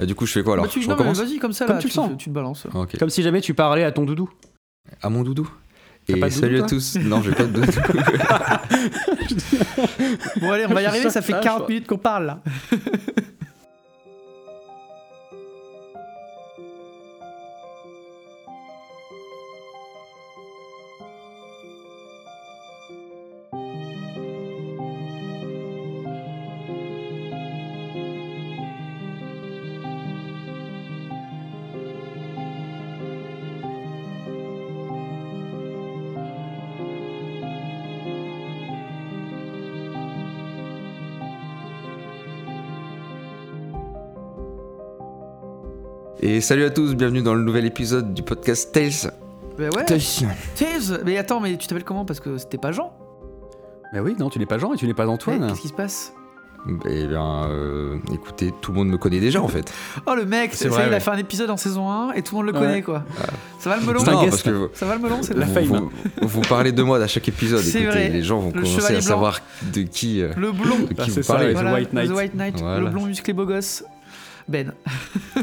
Euh, du coup, je fais quoi alors Bah, tu, Je non, mais recommence vas-y, comme ça, Comme là, tu le sens. tu te balances. Ok. Comme si jamais tu parlais à ton doudou. À mon doudou. T'as Et pas de doudou, salut à toi tous. Non, j'ai pas de doudou. Bon, allez, on va y arriver, ça fait Ah, 40 je- minutes qu'on parle là. Et salut à tous, bienvenue dans le nouvel épisode du podcast Tales. Bah ouais. Tales. Taze Mais attends, mais tu t'appelles comment? Parce que c'était pas Jean. Mais oui, non, tu n'es pas Jean et tu n'es pas Eh, Antoine. Qu'est-ce qui se passe? Eh bien, euh, écoutez, tout le monde me connaît déjà en fait. Oh, le mec, C'est vrai, il a fait un épisode en saison 1 et tout le monde le Ouais. connaît quoi. Ça va le melon? Non, parce que Ça va le melon, c'est La vous, fame. vous, vous parlez de moi à chaque épisode. C'est Écoutez, vrai. les gens vont Le commencer à blanc. savoir de qui, euh, Le blond. de Ah, qui c'est vous ça, parlez. White Knight. The White Knight, Voilà. le blond musclé beau gosse. Ben,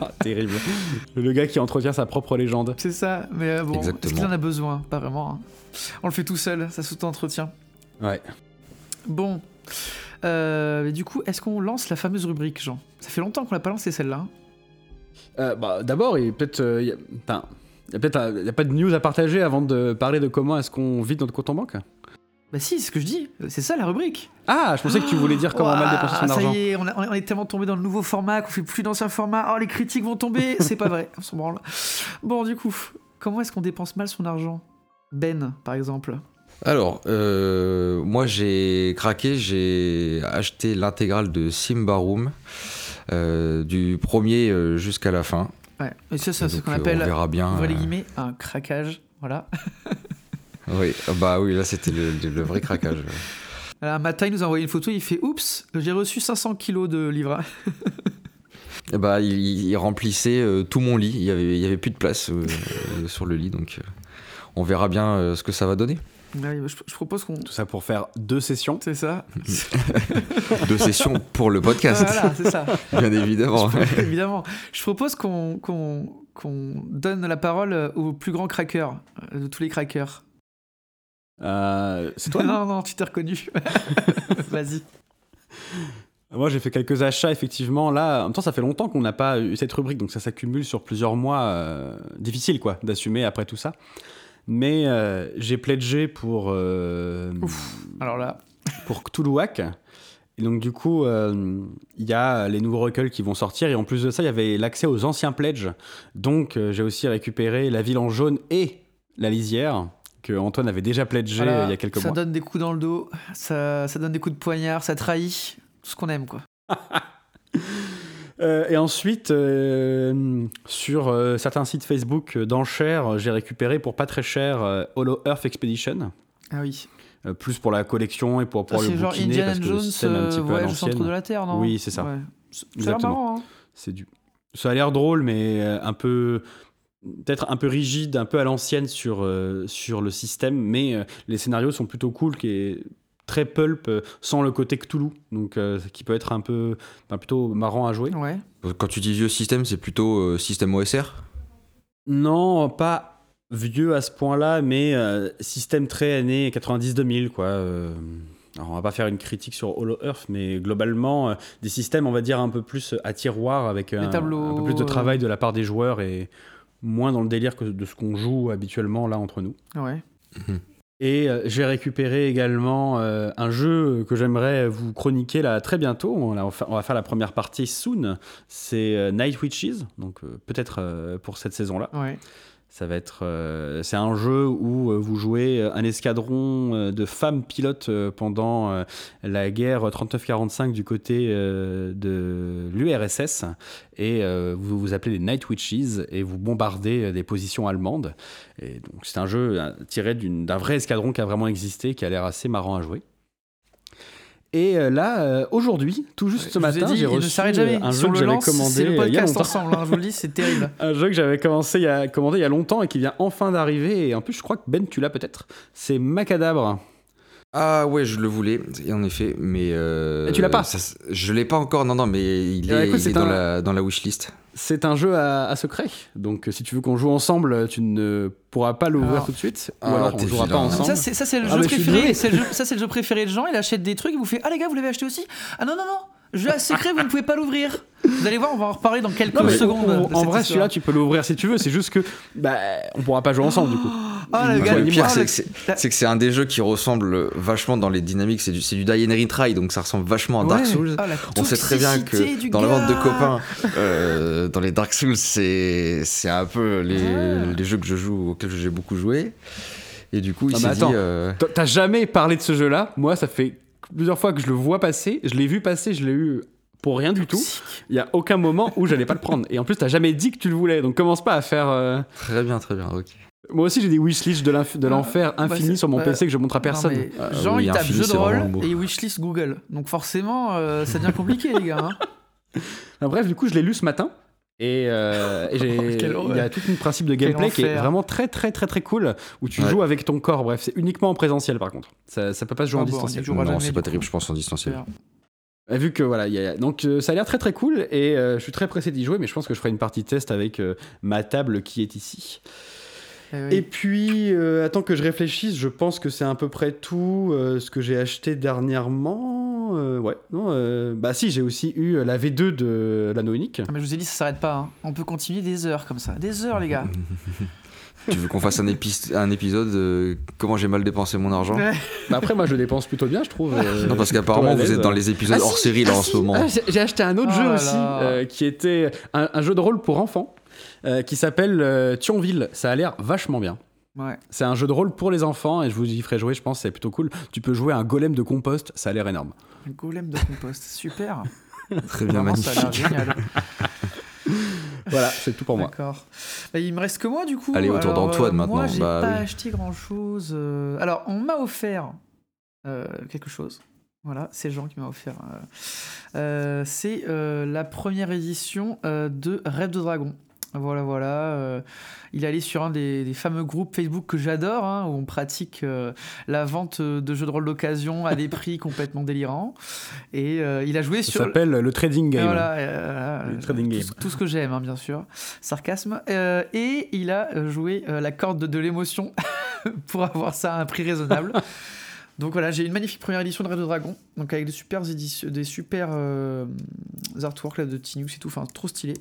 Ah, terrible. Le gars qui entretient sa propre légende. c'est ça. Mais euh, bon, est-ce qu'il en a besoin Pas vraiment. hein. On le fait tout seul, ça s'auto-entretient. Ouais. Bon. Euh, mais du coup, est-ce qu'on lance la fameuse rubrique, Jean? Ça fait longtemps qu'on l'a pas lancé celle-là. hein. Euh, bah, D'abord, il y a peut-être. euh, il y a- il peut-être il y a pas de news à partager avant de parler de comment est-ce qu'on vide notre compte en banque? Bah si, c'est ce que je dis. C'est ça la rubrique. Ah, je pensais que tu voulais dire comment mal dépenser son argent. Ça y est, on, a- on est tellement tombé dans le nouveau format qu'on fait plus d'ancien format. Oh, les critiques vont tomber. C'est pas vrai. On s'en branle. Bon, du coup, comment est-ce qu'on dépense mal son argent? Ben, par exemple. Alors, euh, moi j'ai craqué, j'ai acheté l'intégrale de Simba Room, euh, du premier euh, jusqu'à la fin. Ouais. Et ça, c'est ce qu'on euh, appelle, On verra bien. ouvrez les guillemets, un craquage. Voilà. oui, ah bah oui, là c'était le, vrai craquage. Alors, Matin il nous a envoyé une photo. Il fait Oups, j'ai reçu 500 kilos de livres. Et bah, il, il remplissait euh, tout mon lit. Il y avait, il y avait plus de place euh, euh, sur le lit, donc euh, on verra bien euh, ce que ça va donner. Ouais, je, je propose qu'on. Tout ça pour faire deux sessions. C'est ça. Deux sessions pour le podcast, voilà, c'est ça. bien évidemment. Évidemment. Je propose qu'on qu'on qu'on donne la parole au plus grand cracker euh, de tous les crackers. Euh, c'est toi non non, tu t'es reconnu. Vas-y. Moi, j'ai fait quelques achats, effectivement. Là, en même temps, ça fait longtemps qu'on n'a pas eu cette rubrique, donc ça s'accumule sur plusieurs mois. euh, difficile, quoi, d'assumer après tout ça. Mais euh, j'ai pledgé pour, euh, Alors là, pour Cthulhuac. Et donc, du coup, il y a les nouveaux recueils qui vont sortir. Et en plus de ça, il y avait l'accès aux anciens pledges. Donc, j'ai aussi récupéré La Ville en jaune et La Lisière, que Antoine avait déjà pledgé voilà, euh, il y a quelques ça mois. donne des coups dans le dos, ça, ça donne des coups de poignard, ça trahit tout ce qu'on aime, quoi. Euh, et ensuite, euh, sur euh, certains sites Facebook d'enchères, j'ai récupéré pour pas très cher Hollow Earth Expedition. Ah oui. Plus pour la collection et pour Ça, pouvoir le c'est genre bouquiner Indiana parce que le Jones, système est un petit peu à au centre l'ancienne. de la Terre, non? Oui, c'est ça. Ouais. Ça a l'air Exactement. hein. C'est du... Ça a l'air drôle, mais un peu peut-être un peu rigide, un peu à l'ancienne sur, euh, sur le système, mais euh, les scénarios sont plutôt cool, qui est très pulp, euh, sans le côté Cthulhu, donc euh, qui peut être un peu plutôt marrant à jouer. Ouais. Quand tu dis vieux système, c'est plutôt euh, système OSR Non, pas vieux à ce point-là, mais euh, système très années 90-2000, quoi. euh. alors, on va pas faire une critique sur Hollow Earth, mais globalement, euh, des systèmes, on va dire, un peu plus à tiroir, avec un, tableaux, un peu plus de travail de la part des joueurs et moins dans le délire que de ce qu'on joue habituellement là entre nous. Ouais. Et euh, j'ai récupéré également euh, un jeu que j'aimerais vous chroniquer là très bientôt. On, va fa- on va faire la première partie soon. C'est euh, Night Witches, donc euh, peut-être euh, pour cette saison-là. Ouais. Ça va être, euh, c'est un jeu où euh, vous jouez un escadron euh, de femmes pilotes euh, pendant euh, la guerre 39-45 du côté euh, de l'URSS et euh, vous vous appelez les Night Witches et vous bombardez euh, des positions allemandes. Et donc c'est un jeu euh, tiré d'un vrai escadron qui a vraiment existé, qui a l'air assez marrant à jouer. Et euh, là, euh, aujourd'hui, tout juste ce matin, j'ai reçu jamais. un jeu que j'avais commandé le il y a longtemps. ensemble, hein, je vous le dis, c'est terrible. Un jeu que j'avais commencé il y a, commandé il y a longtemps et qui vient enfin d'arriver. Et en plus, je crois que Ben, tu l'as peut-être. C'est Macadabre. Ah ouais, je le voulais, en effet, mais. euh, Et tu l'as pas ça- Je l'ai pas encore, non, non, mais il est, écoute, il c'est est dans, un- la, dans la wishlist. C'est un jeu à, à secret, donc euh, si tu veux qu'on joue ensemble, tu ne pourras pas l'ouvrir Alors. tout de suite, ou Ah, alors on jouera pas ensemble. Ça c'est, c'est le Ah, jeu préféré. désolé. c'est le jeu- ça, c'est le jeu préféré de Jean. Il achète des trucs, il vous fait Ah les gars, vous l'avez acheté aussi? Ah non, non, non, jeu à secret, vous ne pouvez pas l'ouvrir. Vous allez voir, on va en reparler dans quelques Non, secondes. on- de en vrai, celui-là, tu peux l'ouvrir si tu veux. C'est juste que bah, on pourra pas jouer ensemble du coup. Ah, le gars, le le pire, c'est que c'est un des jeux qui ressemble vachement dans les dynamiques. C'est du, du Die and Retry, donc ça ressemble vachement à Dark Ouais. Souls. Ah, la On sait très bien que dans la bande de copains, euh, dans les Dark Souls, c'est c'est un peu les, Ah. les jeux que je joue, auxquels j'ai beaucoup joué. Et du coup, il s'est dit. euh, T'as jamais parlé de ce jeu-là? Moi, ça fait plusieurs fois que je le vois passer. Je l'ai vu passer, je l'ai eu pour rien du tout. Il y a aucun moment où j'allais pas le prendre. Et en plus, t'as jamais dit que tu le voulais. Donc commence pas à faire. euh, Très bien, très bien, ok. Moi aussi, j'ai des wishlists de de Ah, l'enfer bah, infini sur mon PC que je montre à personne. Non, mais Ah, Jean, oui, il tape jeu de rôle et wishlist Google. Donc forcément, euh, ça devient compliqué, les gars. hein. Bref, du coup, je l'ai lu ce matin. Et, euh, et il y a tout un principe de gameplay qui est vraiment très très très très cool où tu Ouais. joues avec ton corps. Bref, c'est uniquement en présentiel par contre. Ça, ça peut pas se jouer Ah en bon, y distanciel. Non, c'est pas coup. terrible, je pense, en distanciel. Euh, Vu que voilà, il y a- donc euh, ça a l'air très très cool et euh, je suis très pressé d'y jouer, mais je pense que je ferai une partie test avec euh, ma table qui est ici. Oui. Et puis, euh, attends que je réfléchisse, je pense que c'est à peu près tout euh, ce que j'ai acheté dernièrement. Euh, ouais, non, euh, bah si, j'ai aussi eu la V2 de l'anneau unique. Ah, mais je vous ai dit, ça s'arrête pas. hein. On peut continuer des heures comme ça. Des heures, les gars. tu veux qu'on fasse un, épi- un épisode euh, Comment j'ai mal dépensé mon argent? Ouais. Bah après, moi je dépense plutôt bien, je trouve. euh, Non, parce qu'apparemment, vous êtes dans les épisodes Ah, hors si, série là ah, en si. ce moment. Ah, j'ai- j'ai acheté un autre Oh jeu là aussi là. euh, qui était un, un jeu de rôle pour enfants euh, qui s'appelle euh, Thionville. Ça a l'air vachement bien. Ouais. C'est un jeu de rôle pour les enfants et je vous y ferai jouer, je pense, c'est plutôt cool. Tu peux jouer un golem de compost, ça a l'air énorme. Un golem de compost. Super. Très bien, Vraiment, ça a l'air magnifique. génial. Voilà, c'est tout pour moi. D'accord. Bah, il me reste que moi du coup. Allez, autour d'Antoine, euh, maintenant. Moi, j'ai Bah, pas oui. acheté grand chose. Alors, on m'a offert euh, quelque chose. Voilà, c'est Jean qui m'a offert. euh, euh, c'est euh, la première édition euh, de Rêve de Dragon. Voilà, voilà. euh, il est allé sur un des, des fameux groupes Facebook que j'adore, hein, où on pratique euh, la vente de jeux de rôle d'occasion à des prix complètement délirants. Et euh, il a joué Ça sur. s'appelle le trading game. Voilà, euh, Le trading tout, game. ce- tout ce que j'aime, hein, bien sûr. Sarcasme. Euh, et il a joué euh, la corde de, de l'émotion pour avoir ça à un prix raisonnable. Donc voilà, j'ai une magnifique première édition de Rêve de Dragon, donc avec des super éditions, des super euh, artworks là, de Tinius et tout, enfin trop stylé.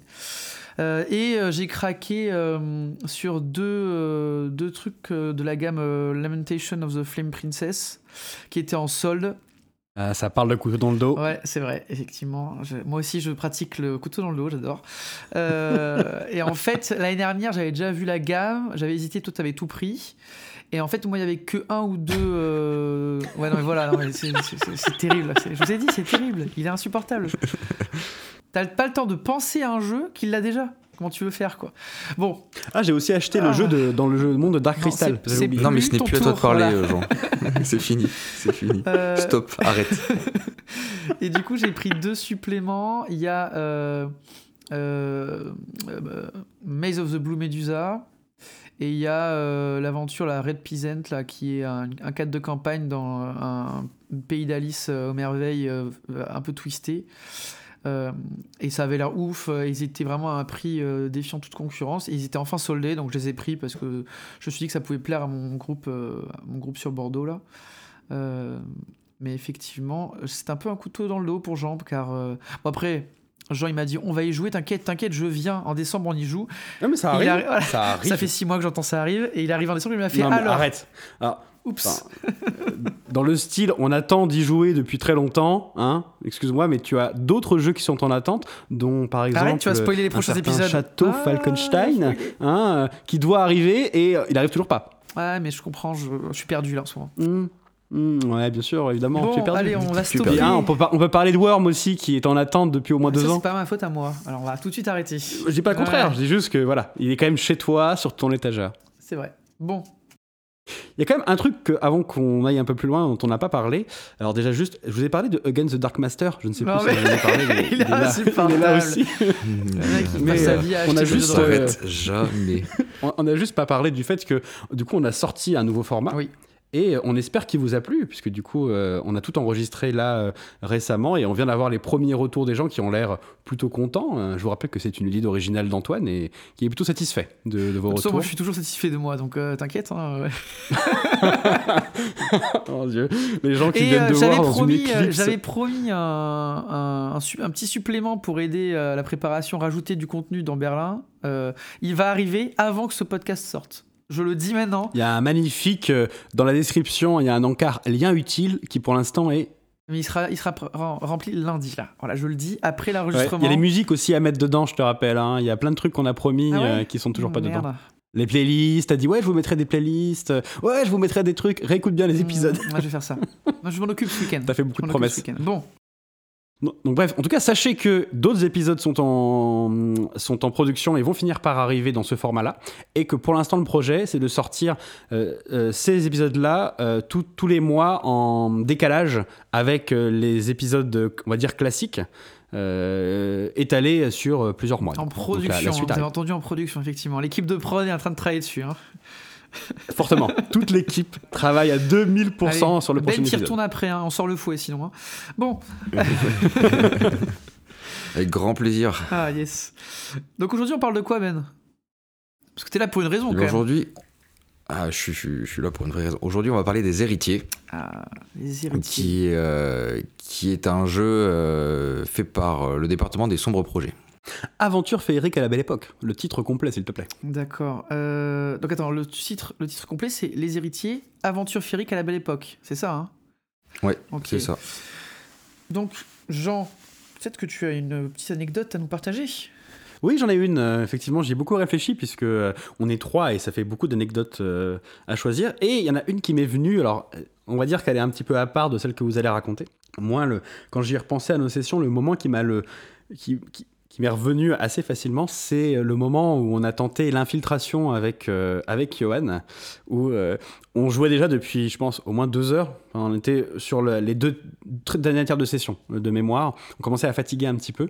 Euh, et euh, j'ai craqué euh, sur deux, deux trucs de la gamme Lamentation of the Flame Princess qui étaient en solde. Ah, ça parle de couteau dans le dos. Ouais, c'est vrai, effectivement. Je- moi aussi, je pratique le couteau dans le dos, j'adore. Euh, et en fait, l'année dernière, j'avais déjà vu la gamme, j'avais hésité, toi, t'avais tout pris. Et en fait, moi, il y avait que un ou deux. euh, Ouais, non, mais voilà, c'est- terrible. Je vous ai dit, c'est terrible. Il est insupportable. T'as pas le temps de penser à un jeu qu'il l'a déjà. Comment tu veux faire, quoi Bon, Ah, j'ai aussi acheté Ah. le jeu de, dans le jeu monde de Dark Non, Crystal. Non, mais ce Plus n'est plus à toi de parler, voilà. Jean. c'est fini, c'est fini. euh, Stop, arrête. Et du coup, j'ai pris deux suppléments. Il y a euh, euh, euh, Maze of the Blue Medusa. Et il y a euh, l'aventure, la Red Peasant, là, qui est un, un cadre de campagne dans un pays d'Alice euh, aux merveilles euh, un peu twisté. Euh, et ça avait l'air ouf. euh, Ils étaient vraiment à un prix euh, défiant toute concurrence. Et ils étaient enfin soldés, donc je les ai pris parce que je me suis dit que ça pouvait plaire à mon groupe, euh, à mon groupe sur Bordeaux là. Mais effectivement, c'est un peu un couteau dans le dos pour Jean, car bon, après, Jean il m'a dit on va y jouer, t'inquiète, t'inquiète, je viens en décembre, on y joue. Non, mais ça arrive. arri- voilà. Ça arrive. Ça fait six mois que j'entends ça arrive, et il arrive en décembre, il m'a fait Non, mais alors. arrête. Alors, Oups. Enfin, dans le style, on attend d'y jouer depuis très longtemps, hein. Excuse-moi, mais tu as d'autres jeux qui sont en attente, dont par exemple Arrête, tu vas spoiler les prochains épisodes. Château Ah, Falkenstein, hein, euh, qui doit arriver et euh, il arrive toujours pas. Ouais, mais je comprends, je, je suis perdu là en ce moment. Hmm. Hmm, ouais, bien sûr, évidemment. Bon, tu es perdu. allez, on va stopper. Hein, on, peut on peut parler de Worm aussi, qui est en attente depuis au moins Ça, deux ans. c'est pas ma faute à moi. Alors on va tout de suite arrêter. Je dis pas le contraire, Ouais, je dis juste que voilà, il est quand même chez toi, sur ton étagère. c'est vrai. Bon, Il y a quand même un truc que, avant qu'on aille un peu plus loin, dont on n'a pas parlé. Alors déjà juste, je vous ai parlé de Against the Dark Master. Je ne sais Non, plus si vous en ai parlé. mais Il est là, il est là aussi. Mais, sa euh, vie à on a juste, euh, S'arrête jamais. on on a juste pas parlé du fait que du coup on a sorti un nouveau format. Oui. Et on espère qu'il vous a plu, puisque du coup, euh, on a tout enregistré là euh, récemment et on vient d'avoir les premiers retours des gens qui ont l'air plutôt contents. Euh, je vous rappelle que c'est une idée originale d'Antoine et qui est plutôt satisfait de, de vos De toute façon, retours. moi, je suis toujours satisfait de moi, donc euh, t'inquiète. hein, ouais. Oh Dieu, les gens qui Et viennent euh, de voir dans promis, une euh, j'avais promis un, un, un su- un petit supplément pour aider euh, à la préparation, rajouter du contenu dans Berlin. Euh, il va arriver avant que ce podcast sorte. Je le dis maintenant. Il y a un magnifique, euh, dans la description, il y a un encart lien utile qui pour l'instant est... Mais il sera, il sera rempli lundi, là. Voilà, je le dis, après l'enregistrement. Il y a les musiques aussi à mettre dedans, je te rappelle. hein. Il y a plein de trucs qu'on a promis Ah ouais euh, qui sont toujours pas Merde. dedans. Les playlists, t'as dit ouais, je vous mettrai des playlists. Ouais, je vous mettrai des trucs. Réécoute bien les épisodes. Mmh, ouais, je vais faire ça. Non, je m'en occupe ce week-end. T'as fait beaucoup de promesses. Bon, Donc bref, en tout cas, sachez que d'autres épisodes sont en, sont en production et vont finir par arriver dans ce format-là. Et que pour l'instant, le projet, c'est de sortir euh, euh, ces épisodes-là euh, tout- tous les mois en décalage avec les épisodes, on va dire, classiques, euh, étalés sur plusieurs mois. en production, vous avez entendu en production, effectivement. L'équipe de prod est en train de travailler dessus. Hein. Fortement. Toute l'équipe travaille à 2000% Allez, sur le prochain Ben t'y épisode. retourne après, hein, on sort le fouet sinon. hein. Bon, Avec grand plaisir. ah yes. Donc aujourd'hui on parle de quoi Ben? Parce que t'es là pour une raison Et quand même. Aujourd'hui, ah, je, suis- je suis- je suis là pour une vraie raison. Aujourd'hui, on va parler des héritiers, Ah, les héritiers. qui, euh, qui est un jeu euh, fait par euh, le département des sombres projets. Aventure féerique à la belle époque. Le titre complet, s'il te plaît. D'accord. Euh, donc attends, le titre, le titre complet c'est Les héritiers, aventure féerique à la belle époque. C'est ça, hein? Ouais, Ok. c'est ça. Donc Jean, peut-être que tu as une petite anecdote à nous partager? Oui, j'en ai une. euh, effectivement, j'y ai beaucoup réfléchi puisque euh, on est trois et ça fait beaucoup d'anecdotes euh, à choisir. Et il y en a une qui m'est venue. Alors, on va dire qu'elle est un petit peu à part de celle que vous allez raconter. Moi, le, quand j'y ai repensé à nos sessions, le moment qui m'a le qui, qui- qui m'est revenu assez facilement, c'est le moment où on a tenté l'infiltration avec euh, avec Johan, où euh, on jouait déjà depuis, je pense, au moins deux heures. On était sur le- les deux derniers tiers de session euh, de mémoire. On commençait à fatiguer un petit peu.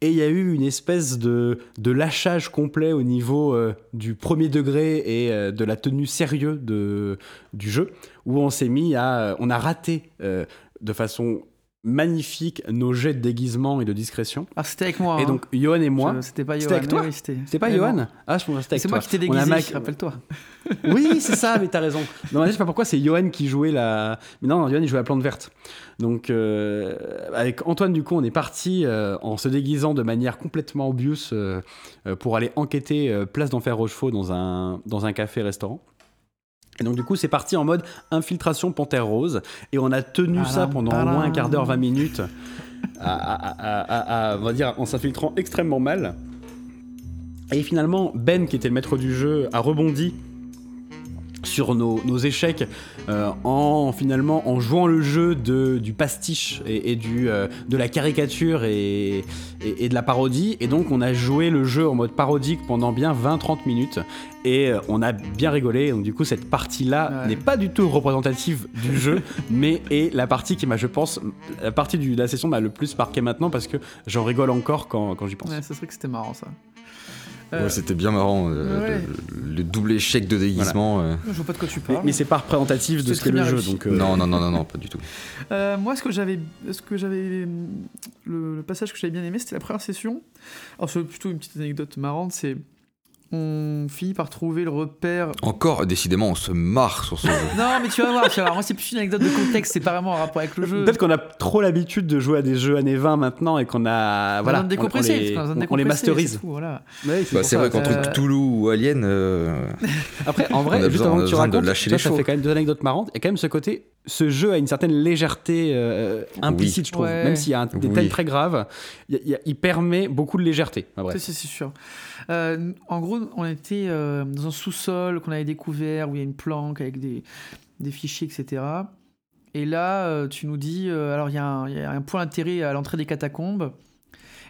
Et il y a eu une espèce de, de lâchage complet au niveau euh, du premier degré et euh, de la tenue sérieux de, du jeu, où on s'est mis à... euh, On a raté euh, de façon magnifique nos jets de déguisement et de discrétion. Ah, c'était avec moi. Et hein. donc, Johan et moi... C'était pas C'était Johan. avec toi oui, c'était C'était pas non. Johan Ah, je pense que c'était avec C'est toi. moi qui t'ai déguisé, ma- rappelle-toi. oui, c'est ça, mais t'as raison. Non, je sais pas pourquoi c'est Johan qui jouait la. Mais non, Johan il jouait la plante verte. Donc, euh, avec Antoine, du coup, on est parti euh, en se déguisant de manière complètement obvious euh, pour aller enquêter place d'Enfer Rochefort dans un, dans un café-restaurant. Et donc, du coup, c'est parti en mode infiltration panthère rose. Et on a tenu ça pendant au moins un quart d'heure, padam. 20 minutes. À- à- on va dire, en s'infiltrant extrêmement mal. Et finalement, Ben, qui était le maître du jeu, a rebondi sur nos, nos échecs euh, en finalement en jouant le jeu de, du pastiche et, et du, euh, de la caricature et, et, et de la parodie et donc on a joué le jeu en mode parodique pendant bien 20-30 minutes et euh, on a bien rigolé donc du coup cette partie là Ouais. n'est pas du tout représentative du jeu mais est la partie qui m'a je pense la partie du- de la session m'a le plus marqué maintenant parce que j'en rigole encore quand, quand j'y pense Ouais, ça serait que c'était marrant ça. Ouais, Euh, C'était bien marrant, euh, ouais. le, le double échec de déguisement. euh. je vois pas de quoi tu mais, parles. mais c'est pas représentatif de ce qu'est le jeu donc euh, Non, non, non, non, non, pas du tout. Euh, moi, ce que j'avais, ce que j'avais, le, le passage que j'avais bien aimé, c'était la première session. Alors, c'est plutôt une petite anecdote marrante, c'est on finit par trouver le repère. Encore, décidément, on se marre sur ce jeu. Non, mais tu vas voir, tu vas voir. Moi, c'est plus une anecdote de contexte, c'est pas vraiment en rapport avec le jeu. Peut-être qu'on a trop l'habitude de jouer à des jeux années 20 maintenant et qu'on a. On Voilà, on, on les, on- on les masterise. c'est voilà. Ouais, Bah, vrai qu'entre Euh, Cthulhu ou Alien, euh, Après, en vrai, juste avant que tu racontes, les ça fait quand même deux anecdotes marrantes. Et quand même ce côté, ce jeu a une certaine légèreté euh, implicite, je trouve. Ouais. Même s'il y a un Oui. détail très grave, il, permet beaucoup de légèreté. C'est sûr. Euh, en gros, on était euh, dans un sous-sol qu'on avait découvert où il y a une planque avec des, fichiers, etc. Et là, euh, tu nous dis, alors il y, y a un point d'intérêt à l'entrée des catacombes.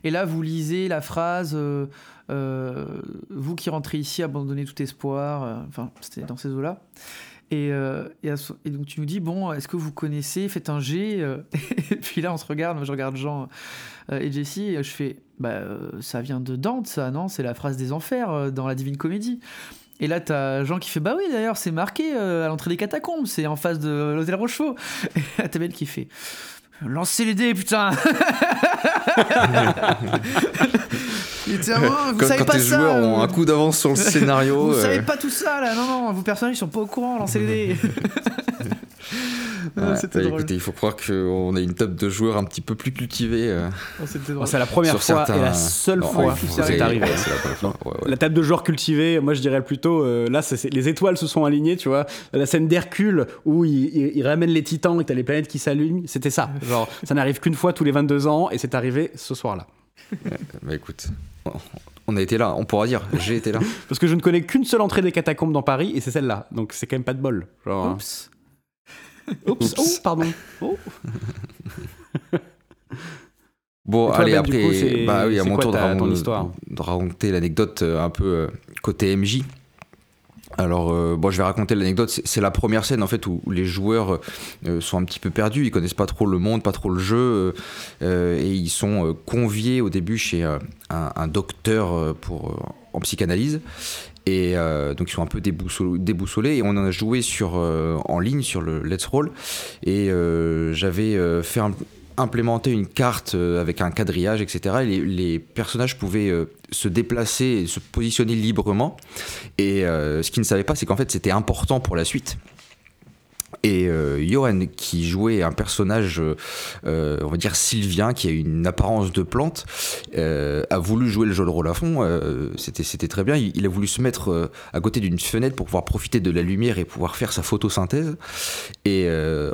Et là, vous lisez la phrase Vous qui rentrez ici, abandonnez tout espoir. Enfin, c'était dans ces eaux-là. Et, euh, et, donc tu nous dis bon, est-ce que vous connaissez Faites un G. euh. et puis là, on se regarde. Moi, je regarde Jean euh, et Jessie. Et je fais bah, ça vient de Dante, ça, non? C'est la phrase des enfers dans la Divine Comédie. Et là, t'as Jean qui fait Bah oui, d'ailleurs, c'est marqué à l'entrée des catacombes, c'est en face de l'hôtel Rochefort. Et là, t'as Belle qui fait Lancez les dés, putain Il était, Oh, vous Quand, savez quand pas tes ça joueurs ont euh, un coup d'avance sur le scénario. Vous euh, savez pas tout ça là, non, non, vos personnages ils sont pas au courant, lancez les dés Non, ouais, C'était bah, drôle. écoutez, il faut croire qu'on a une table de joueurs un petit peu plus cultivée. euh, Oh, c'est la première sur fois certains- et la seule Non, fois où c'est arrivé. la première fois. Ouais, ouais. La table de joueurs cultivée, moi je dirais plutôt, euh, là les étoiles se sont alignées, tu vois. La scène d'Hercule où il, il- il ramène les titans et t'as les planètes qui s'allument, c'était ça. Genre, ça n'arrive qu'une fois tous les 22 ans et c'est arrivé ce soir-là. Bah écoute, on a été là, on pourra dire, j'ai été là. Parce que je ne connais qu'une seule entrée des catacombes dans Paris et c'est celle-là. Donc c'est quand même pas de bol. Genre, hein. Oups. Oups. Oh, pardon. Oh. Bon, toi, allez, Ben, après, coup, bah oui, à mon quoi tour raconter- de raconter l'anecdote euh, un peu euh, côté MJ. Alors, euh, bon, je vais raconter l'anecdote. C'est la première scène en fait où, les joueurs euh, sont un petit peu perdus. Ils connaissent pas trop le monde, pas trop le jeu, euh, et ils sont conviés au début chez un, docteur pour en psychanalyse. Et donc ils sont un peu déboussolés, et on en a joué en ligne sur le Let's Roll. Et j'avais fait un- implémenter une carte euh, avec un quadrillage, etc. Et les, les personnages pouvaient euh, se déplacer et se positionner librement. Et euh, ce qu'ils ne savaient pas, c'est qu'en fait c'était important pour la suite. Et euh, Johan, qui jouait un personnage, euh, euh, on va dire sylvien, qui a une apparence de plante, a voulu jouer le jeu de rôle à fond. c'était, c'était très bien. Il, a voulu se mettre à côté d'une fenêtre pour pouvoir profiter de la lumière et pouvoir faire sa photosynthèse. Et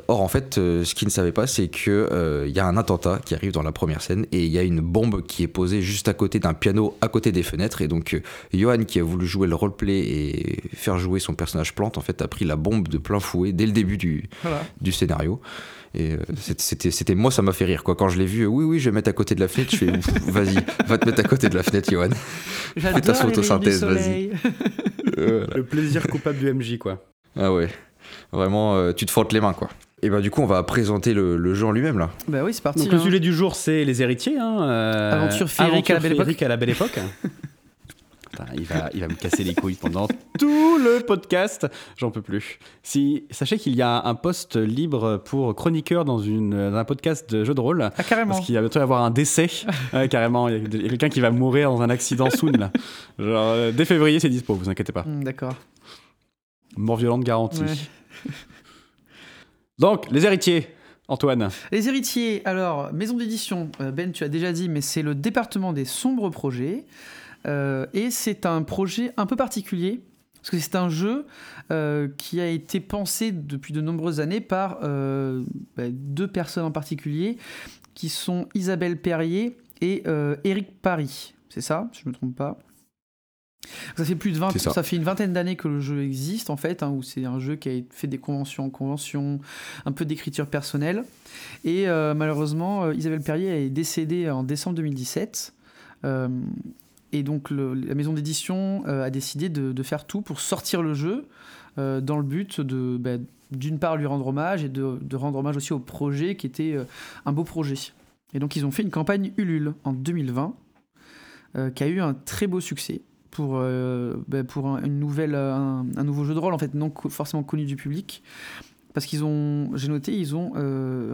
or, en fait, ce qu'il ne savait pas, c'est que il y a un attentat qui arrive dans la première scène et il y a une bombe qui est posée juste à côté d'un piano, à côté des fenêtres. Et donc, Johan, qui a voulu jouer le roleplay et faire jouer son personnage plante, en fait, a pris la bombe de plein fouet dès le début du, Voilà. du scénario. Et euh, c'était- c'était, moi, ça m'a fait rire. Quoi. Quand je l'ai vu, euh, oui, oui, je vais mettre à côté de la fenêtre. Je fais, vas-y, va te mettre à côté de la fenêtre, Johan. J'adore ta photosynthèse, vas-y. Euh, voilà. Le plaisir coupable du MJ, quoi. Ah ouais, vraiment, euh, tu te frottes les mains, quoi. Et bah, du coup, on va présenter le, le jeu en lui-même, là. Bah oui, c'est parti. Donc le hein. sujet du jour, c'est les héritiers. Hein, euh, Aventure féerique à la belle époque. Il, va, il va me casser les couilles pendant tout le podcast. J'en peux plus. Si, sachez qu'il y a un poste libre pour chroniqueur dans, une, dans un podcast de jeu de rôle. Ah, carrément. Parce qu'il va bientôt y avoir un décès, Ouais, carrément. Il y a, quelqu'un qui va mourir dans un accident soon. Là. Genre, euh, dès février, c'est dispo, vous inquiétez pas. Hmm, D'accord. Mort violente garantie. Ouais. Donc, les héritiers, Antoine. Les héritiers, alors, maison d'édition, euh, Ben, tu as déjà dit, mais c'est le département des sombres projets. Euh, et c'est un projet un peu particulier, parce que c'est un jeu euh, qui a été pensé depuis de nombreuses années par euh, bah, deux personnes en particulier, qui sont Isabelle Perrier et euh, Éric Paris. C'est ça, si je ne me trompe pas. Ça fait plus de 20 C'est ça. ça. fait une vingtaine d'années que le jeu existe en fait, hein, où c'est un jeu qui a fait des conventions en conventions, un peu d'écriture personnelle. Et malheureusement, Isabelle Perrier est décédée en décembre 2017. Et donc la maison d'édition euh, a décidé de, faire tout pour sortir le jeu euh, dans le but de, bah, d'une part, lui rendre hommage et de, rendre hommage aussi au projet qui était euh, un beau projet. Et donc ils ont fait une campagne Ulule en 2020 euh, qui a eu un très beau succès pour, bah, pour un, une nouvelle, un, nouveau jeu de rôle en fait non forcément connu du public parce qu'ils ont, j'ai noté, ils ont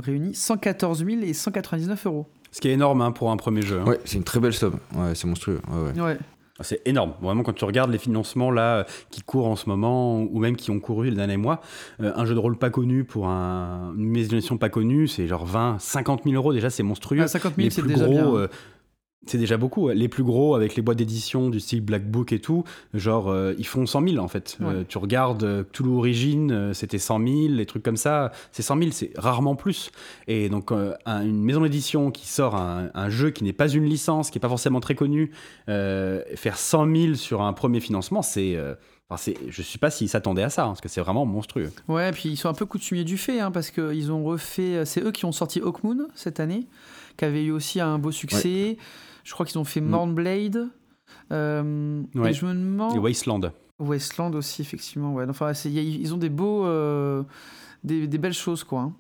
réuni 114 000 et 199 euros. Ce qui est énorme hein, pour un premier jeu. hein. Ouais, c'est une très belle somme. Ouais, c'est monstrueux. Ouais, ouais. Ouais. Ah, C'est énorme. Vraiment, quand tu regardes les financements là qui courent en ce moment, ou même qui ont couru les derniers mois, euh, un jeu de rôle pas connu pour un, une maison d'édition pas connue, c'est genre 20, 50 000 euros. Déjà, c'est monstrueux. Ah, 50 000, les c'est plus déjà gros, bien. euh, c'est déjà beaucoup. Les plus gros, avec les boîtes d'édition du style Black Book et tout, genre, euh, ils font 100 000 en fait. Ouais. Euh, tu regardes euh, Cthulhu Origin, euh, c'était 100 000, les trucs comme ça, c'est 100 000, c'est rarement plus. Et donc, un- une maison d'édition qui sort un, un jeu qui n'est pas une licence, qui n'est pas forcément très connu, faire 100 000 sur un premier financement, c'est. Enfin, je ne sais pas s'ils s'attendaient à ça, hein, parce que c'est vraiment monstrueux. Ouais, puis ils sont un peu coutumiers du fait, hein, parce qu'ils ont refait. C'est eux qui ont sorti Hawkmoon cette année, qui avait eu aussi un beau succès. Je crois qu'ils ont fait Mm. Mornblade. Euh, Ouais. Et je me demande. Et Wasteland. Westland aussi, effectivement. Ouais. Enfin, y a- ils ont des beaux. euh, des, des belles choses, quoi. hein.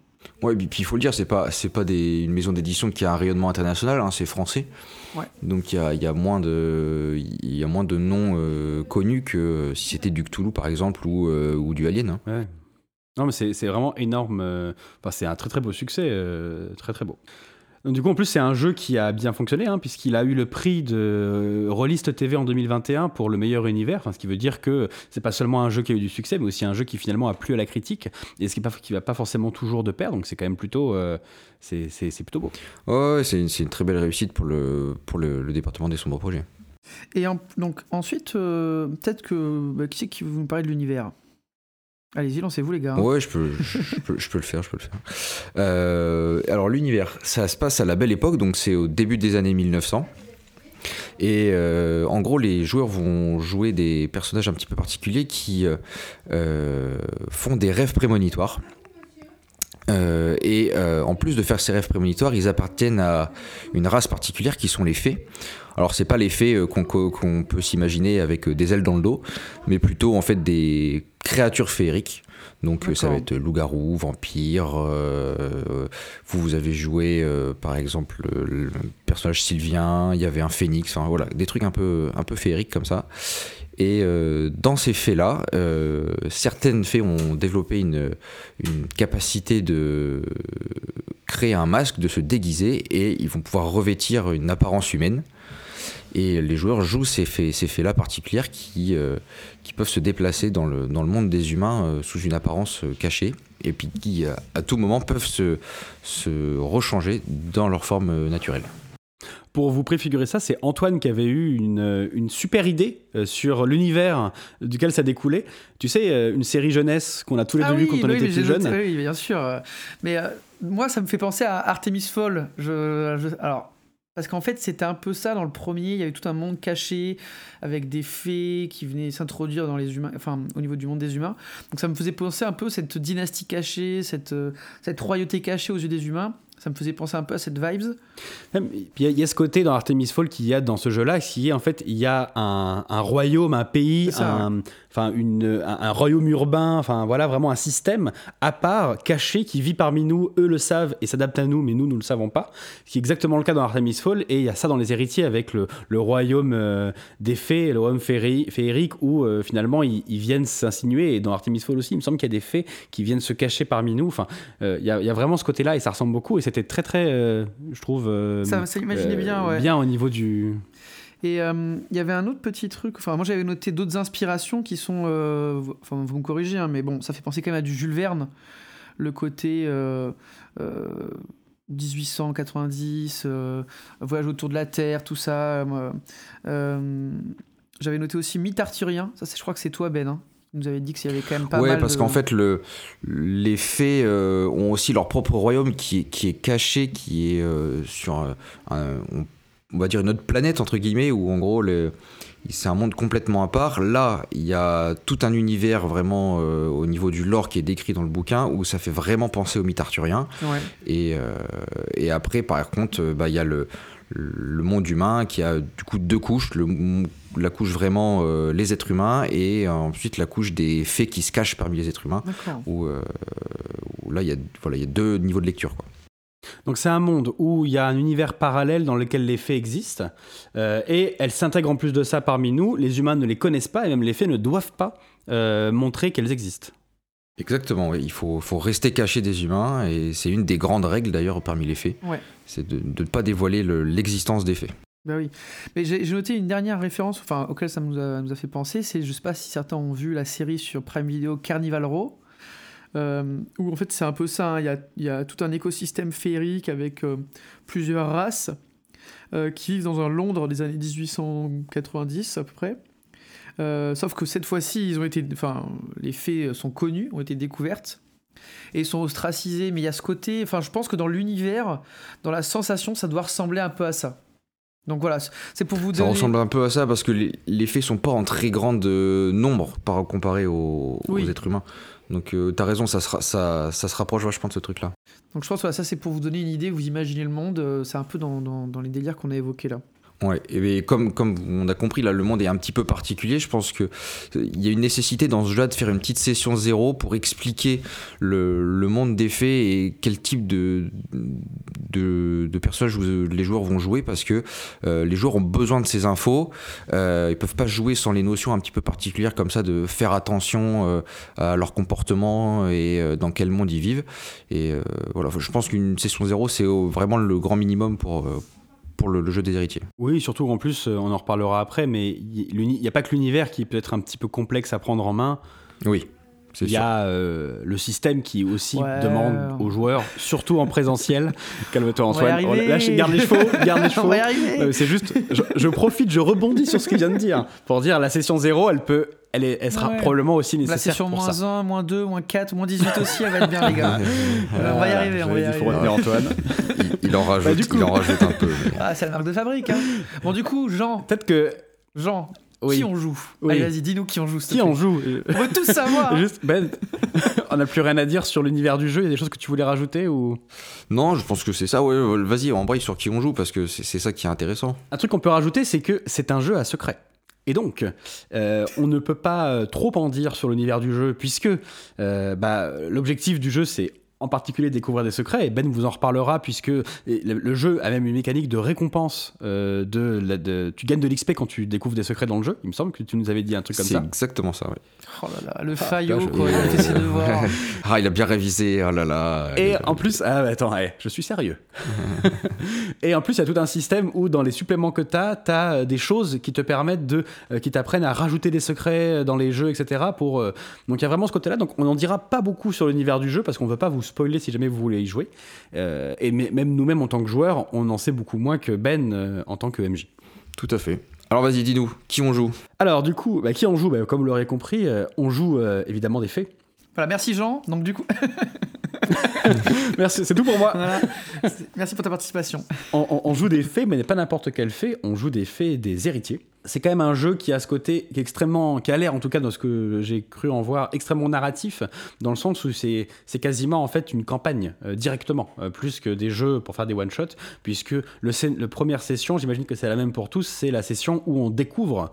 Ouais, et puis il faut le dire, c'est pas, c'est pas des, une maison d'édition qui a un rayonnement international, hein, c'est français. Ouais. Donc il y a, il y, a moins de, il y a moins de noms euh, connus que si c'était du Cthulhu par exemple ou, euh, ou du Alien. hein. Ouais. Non, mais c'est c'est vraiment énorme. Enfin, c'est un très très beau succès. euh, très très beau. Donc, du coup, en plus, c'est un jeu qui a bien fonctionné, hein, puisqu'il a eu le prix de Rollist TV en 2021 pour le meilleur univers. Enfin, ce qui veut dire que c'est pas seulement un jeu qui a eu du succès, mais aussi un jeu qui finalement a plu à la critique, et ce qui, est pas, qui va pas forcément toujours de pair. Donc, c'est quand même plutôt, euh, c'est c'est- c'est plutôt beau. Ouais, ouais, c'est une, c'est une très belle réussite pour le, pour le, le département des sombres projets. Et en- donc ensuite, euh, peut-être que. bah, qui c'est qui veut nous parler de l'univers? Allez-y, lancez-vous les gars. Ouais, je peux, le faire, je peux le faire. Euh, alors l'univers, ça se passe à la belle époque, donc c'est au début des années 1900. Et euh, en gros, les joueurs vont jouer des personnages un petit peu particuliers qui euh, font des rêves prémonitoires. Et en plus de faire ces rêves prémonitoires, ils appartiennent à une race particulière qui sont les fées. Alors c'est pas les fées euh, qu'on peut s'imaginer avec euh, des ailes dans le dos, mais plutôt en fait des créatures féeriques. Donc euh, ça va être loup-garou, vampire. euh, vous, vous avez joué euh, par exemple le, personnage Sylvien, il y avait un phénix, enfin voilà, des trucs un peu, un peu féeriques comme ça. Et euh, dans ces euh, certaines fées ont développé une, une capacité de créer un masque, de se déguiser, et ils vont pouvoir revêtir une apparence humaine. Et les joueurs jouent ces fées, ces fées-là particulières qui, euh, qui peuvent se déplacer dans le, dans le monde des humains euh, sous une apparence euh, cachée, et puis qui, à, tout moment, peuvent se, se rechanger dans leur forme euh, naturelle. Pour vous préfigurer ça, c'est Antoine qui avait eu une, une super idée sur l'univers duquel ça découlait. Tu sais, une série jeunesse qu'on a tous les Ah deux vu oui, quand on oui, était plus jeunes. Oui, bien sûr. Mais euh, moi, ça me fait penser à Artemis Fall. Je, je- alors, parce qu'en fait, c'était un peu ça dans le premier. Il y avait tout un monde caché avec des fées qui venaient s'introduire dans les humains, enfin, au niveau du monde des humains. Donc, ça me faisait penser un peu cette dynastie cachée, cette, euh, cette royauté cachée aux yeux des humains. Ça me faisait penser un peu à cette vibes. Il y, a- il y a ce côté dans Artemis Fall qu'il y a dans ce jeu-là, qui est en fait, il y a un, un royaume, un pays, un, enfin, une, un, un royaume urbain, enfin voilà, vraiment un système à part, caché, qui vit parmi nous. Eux le savent et s'adaptent à nous, mais nous, nous le savons pas. Ce qui est exactement le cas dans Artemis Fall. Et il y a ça dans les héritiers avec le, le royaume euh, des fées, le royaume féeri- féerique, où euh, finalement ils, ils viennent s'insinuer. Et dans Artemis Fall aussi, il me semble qu'il y a des fées qui viennent se cacher parmi nous. Enfin, euh, il y, a, il y a vraiment ce côté-là et ça ressemble beaucoup. Et c'était très, très, euh, je trouve. euh, Ça- ça imaginait bien, ouais. Bien au niveau du. Et euh, il y avait un autre petit truc, enfin moi j'avais noté d'autres inspirations qui sont, euh, vous- enfin vous me corrigez, hein, mais bon, ça fait penser quand même à du Jules Verne, le côté euh, euh, 1890, euh, voyage autour de la Terre, tout ça. euh, euh, j'avais noté aussi mythe arthurien, ça c'est, je crois que c'est toi Ben, hein, nous avait dit qu'il y avait quand même pas ouais, mal parce de- qu'en fait, le, les fées euh, ont aussi leur propre royaume qui est, qui est caché, qui est euh, sur, un- un- on, va dire, une autre planète, entre guillemets, où en gros, c'est un monde complètement à part. Là, il y a tout un univers vraiment euh, au niveau du lore qui est décrit dans le bouquin, où ça fait vraiment penser au mythe arthurien. Ouais. Et, et après, par contre, bah, il y a le, le monde humain qui a du coup deux couches. Le, la couche vraiment euh, les êtres humains et euh, ensuite la couche des fées qui se cachent parmi les êtres humains. Où, euh, où là, il y, a, voilà, il y a deux niveaux de lecture. Quoi. Donc c'est un monde où il y a un univers parallèle dans lequel les fées existent euh, et elles s'intègrent en plus de ça parmi nous. Les humains ne les connaissent pas et même les fées ne doivent pas euh, montrer qu'elles existent. Exactement, oui. il faut, faut rester caché des humains et c'est une des grandes règles d'ailleurs parmi les fées. Ouais. C'est de, de ne pas dévoiler le- l'existence des fées. Bah oui. Mais j'ai noté une dernière référence enfin, auquel ça nous a, fait penser. C'est, je sais pas si certains ont vu la série sur Prime Video Carnival Row. euh, où en fait c'est un peu ça. hein. Il y, a, tout un écosystème féerique avec euh, plusieurs races euh, qui vivent dans un Londres des années 1890 à peu près. Sauf que cette fois-ci, ils ont été, enfin, les faits sont connus, ont été découvertes et sont ostracisés. Mais il y a ce côté, enfin, je pense que dans l'univers, dans la sensation, ça doit ressembler un peu à ça. Donc voilà, c'est pour vous Ça donner. ressemble un peu à ça parce que les, les fées sont pas en très grand euh, nombre par comparé aux, êtres humains. Donc euh, t'as raison, ça, sera, ça, ça se rapproche vachement de ce truc-là. Donc je pense que voilà, ça c'est pour vous donner une idée, vous imaginez le monde, euh, c'est un peu dans, dans- dans les délires qu'on a évoqués là. Ouais, et comme, comme on a compris, là, le monde est un petit peu particulier. Je pense qu'il y a une nécessité dans ce jeu de faire une petite session zéro pour expliquer le, le monde des faits et quel type de, de, personnages les joueurs vont jouer parce que euh, les joueurs ont besoin de ces infos. Euh, ils peuvent pas jouer sans les notions un petit peu particulières comme ça de faire attention euh, à leur comportement et euh, dans quel monde ils vivent. Et euh, voilà, je pense qu'une session zéro, c'est vraiment le grand minimum pour pour le, le, jeu des héritiers. Oui, surtout en plus, on en reparlera après, mais il n'y a pas que l'univers qui peut être un petit peu complexe à prendre en main. Oui. Il y a euh, le système qui aussi ouais. demande aux joueurs, surtout en présentiel. Calme-toi Antoine. Oh, là, je garde les chevaux. Garde les chevaux. Euh, c'est juste, je, je, profite, je rebondis sur ce qu'il vient de dire pour dire la session 0, elle peut. Elle, est, elle sera ouais. probablement aussi nécessaire. La session pour moins ça. 1, moins 2, moins 4, moins 18 aussi, elle va être bien, les gars. Euh, on va y arriver. On va y Il arriver. faut retenir Antoine. Il, il en rajoute, Bah, du coup- il en rajoute un peu. mais- Ah, c'est la marque de fabrique. Hein. Bon, du coup, Jean, Peut-être que. Jean, Oui. qui on joue Oui. Allez, vas-y, dis-nous qui on joue. Qui en joue On veut tout savoir. hein. Juste, Ben, on n'a plus rien à dire sur l'univers du jeu. Il y a des choses que tu voulais rajouter ou? Non, je pense que c'est ça. Ouais, vas-y, embraye sur qui on joue parce que c'est c'est ça qui est intéressant. Un truc qu'on peut rajouter, c'est que c'est un jeu à secret. Et donc, euh, on ne peut pas euh, trop en dire sur l'univers du jeu, puisque euh, bah, l'objectif du jeu, c'est en particulier découvrir des secrets, et Ben vous en reparlera, puisque le, jeu a même une mécanique de récompense. euh, de, tu gagnes de l'XP quand tu découvres des secrets dans le jeu. Il me semble que tu nous avais dit un truc comme C'est ça. exactement ça, ouais. Oh là là, le faillot, je- quoi. Il a fait ses devoirs. Ah, il a bien révisé, oh là là. Et en plus, ah, attends, ouais, je suis sérieux. et en plus, il y a tout un système où dans les suppléments que tu as, tu as des choses qui te permettent de, euh, qui t'apprennent à rajouter des secrets dans les jeux, etc. Pour, euh, Donc il y a vraiment ce côté-là. Donc on n'en dira pas beaucoup sur l'univers du jeu parce qu'on veut pas vous spoiler si jamais vous voulez y jouer. Euh, et mais- même nous-mêmes en tant que joueurs, on en sait beaucoup moins que Ben euh, en tant que MJ. Tout à fait. Alors vas-y, dis-nous, qui on joue? Alors du coup, bah, qui on joue? Bah, Comme vous l'aurez compris, euh, on joue euh, évidemment des fées. Voilà, merci Jean. Donc du coup, Merci, c'est tout pour moi. voilà. merci pour ta participation. on, on- on joue des fées, mais pas n'importe quelle fée. On joue des fées des héritiers. C'est quand même un jeu qui a ce côté qui est extrêmement, qui a l'air en tout cas dans ce que j'ai cru en voir, extrêmement narratif, dans le sens où c'est c'est quasiment en fait une campagne euh, directement, euh, plus que des jeux pour faire des one shots, puisque le, première session, j'imagine que c'est la même pour tous, c'est la session où on découvre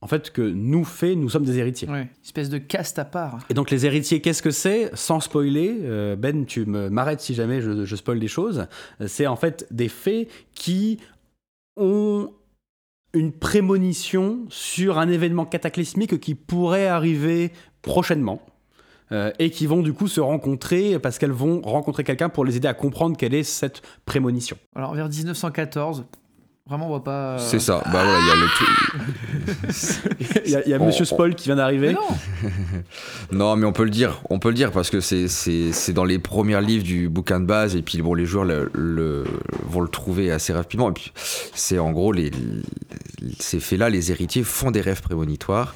en fait que nous fées, nous sommes des héritiers. Ouais. Espèce de caste à part. Et donc les héritiers, qu'est-ce que c'est? Sans spoiler, euh, Ben, tu me m'arrêtes si jamais je, je spoil des choses. C'est en fait des fées qui ont une prémonition sur un événement cataclysmique qui pourrait arriver prochainement. euh, et qui vont du coup se rencontrer parce qu'elles vont rencontrer quelqu'un pour les aider à comprendre quelle est cette prémonition. Alors vers 1914, vraiment on voit pas. euh, C'est ça. Bah voilà, il y a le tout. Il y a, y Monsieur on- Spoil qui vient d'arriver. non. Non, mais on peut le dire. On peut le dire parce que c'est c'est c'est dans les premiers livres du bouquin de base et puis bon, les joueurs le, le- vont le trouver assez rapidement. Et puis c'est en gros les, les- ces faits-là, les héritiers font des rêves prémonitoires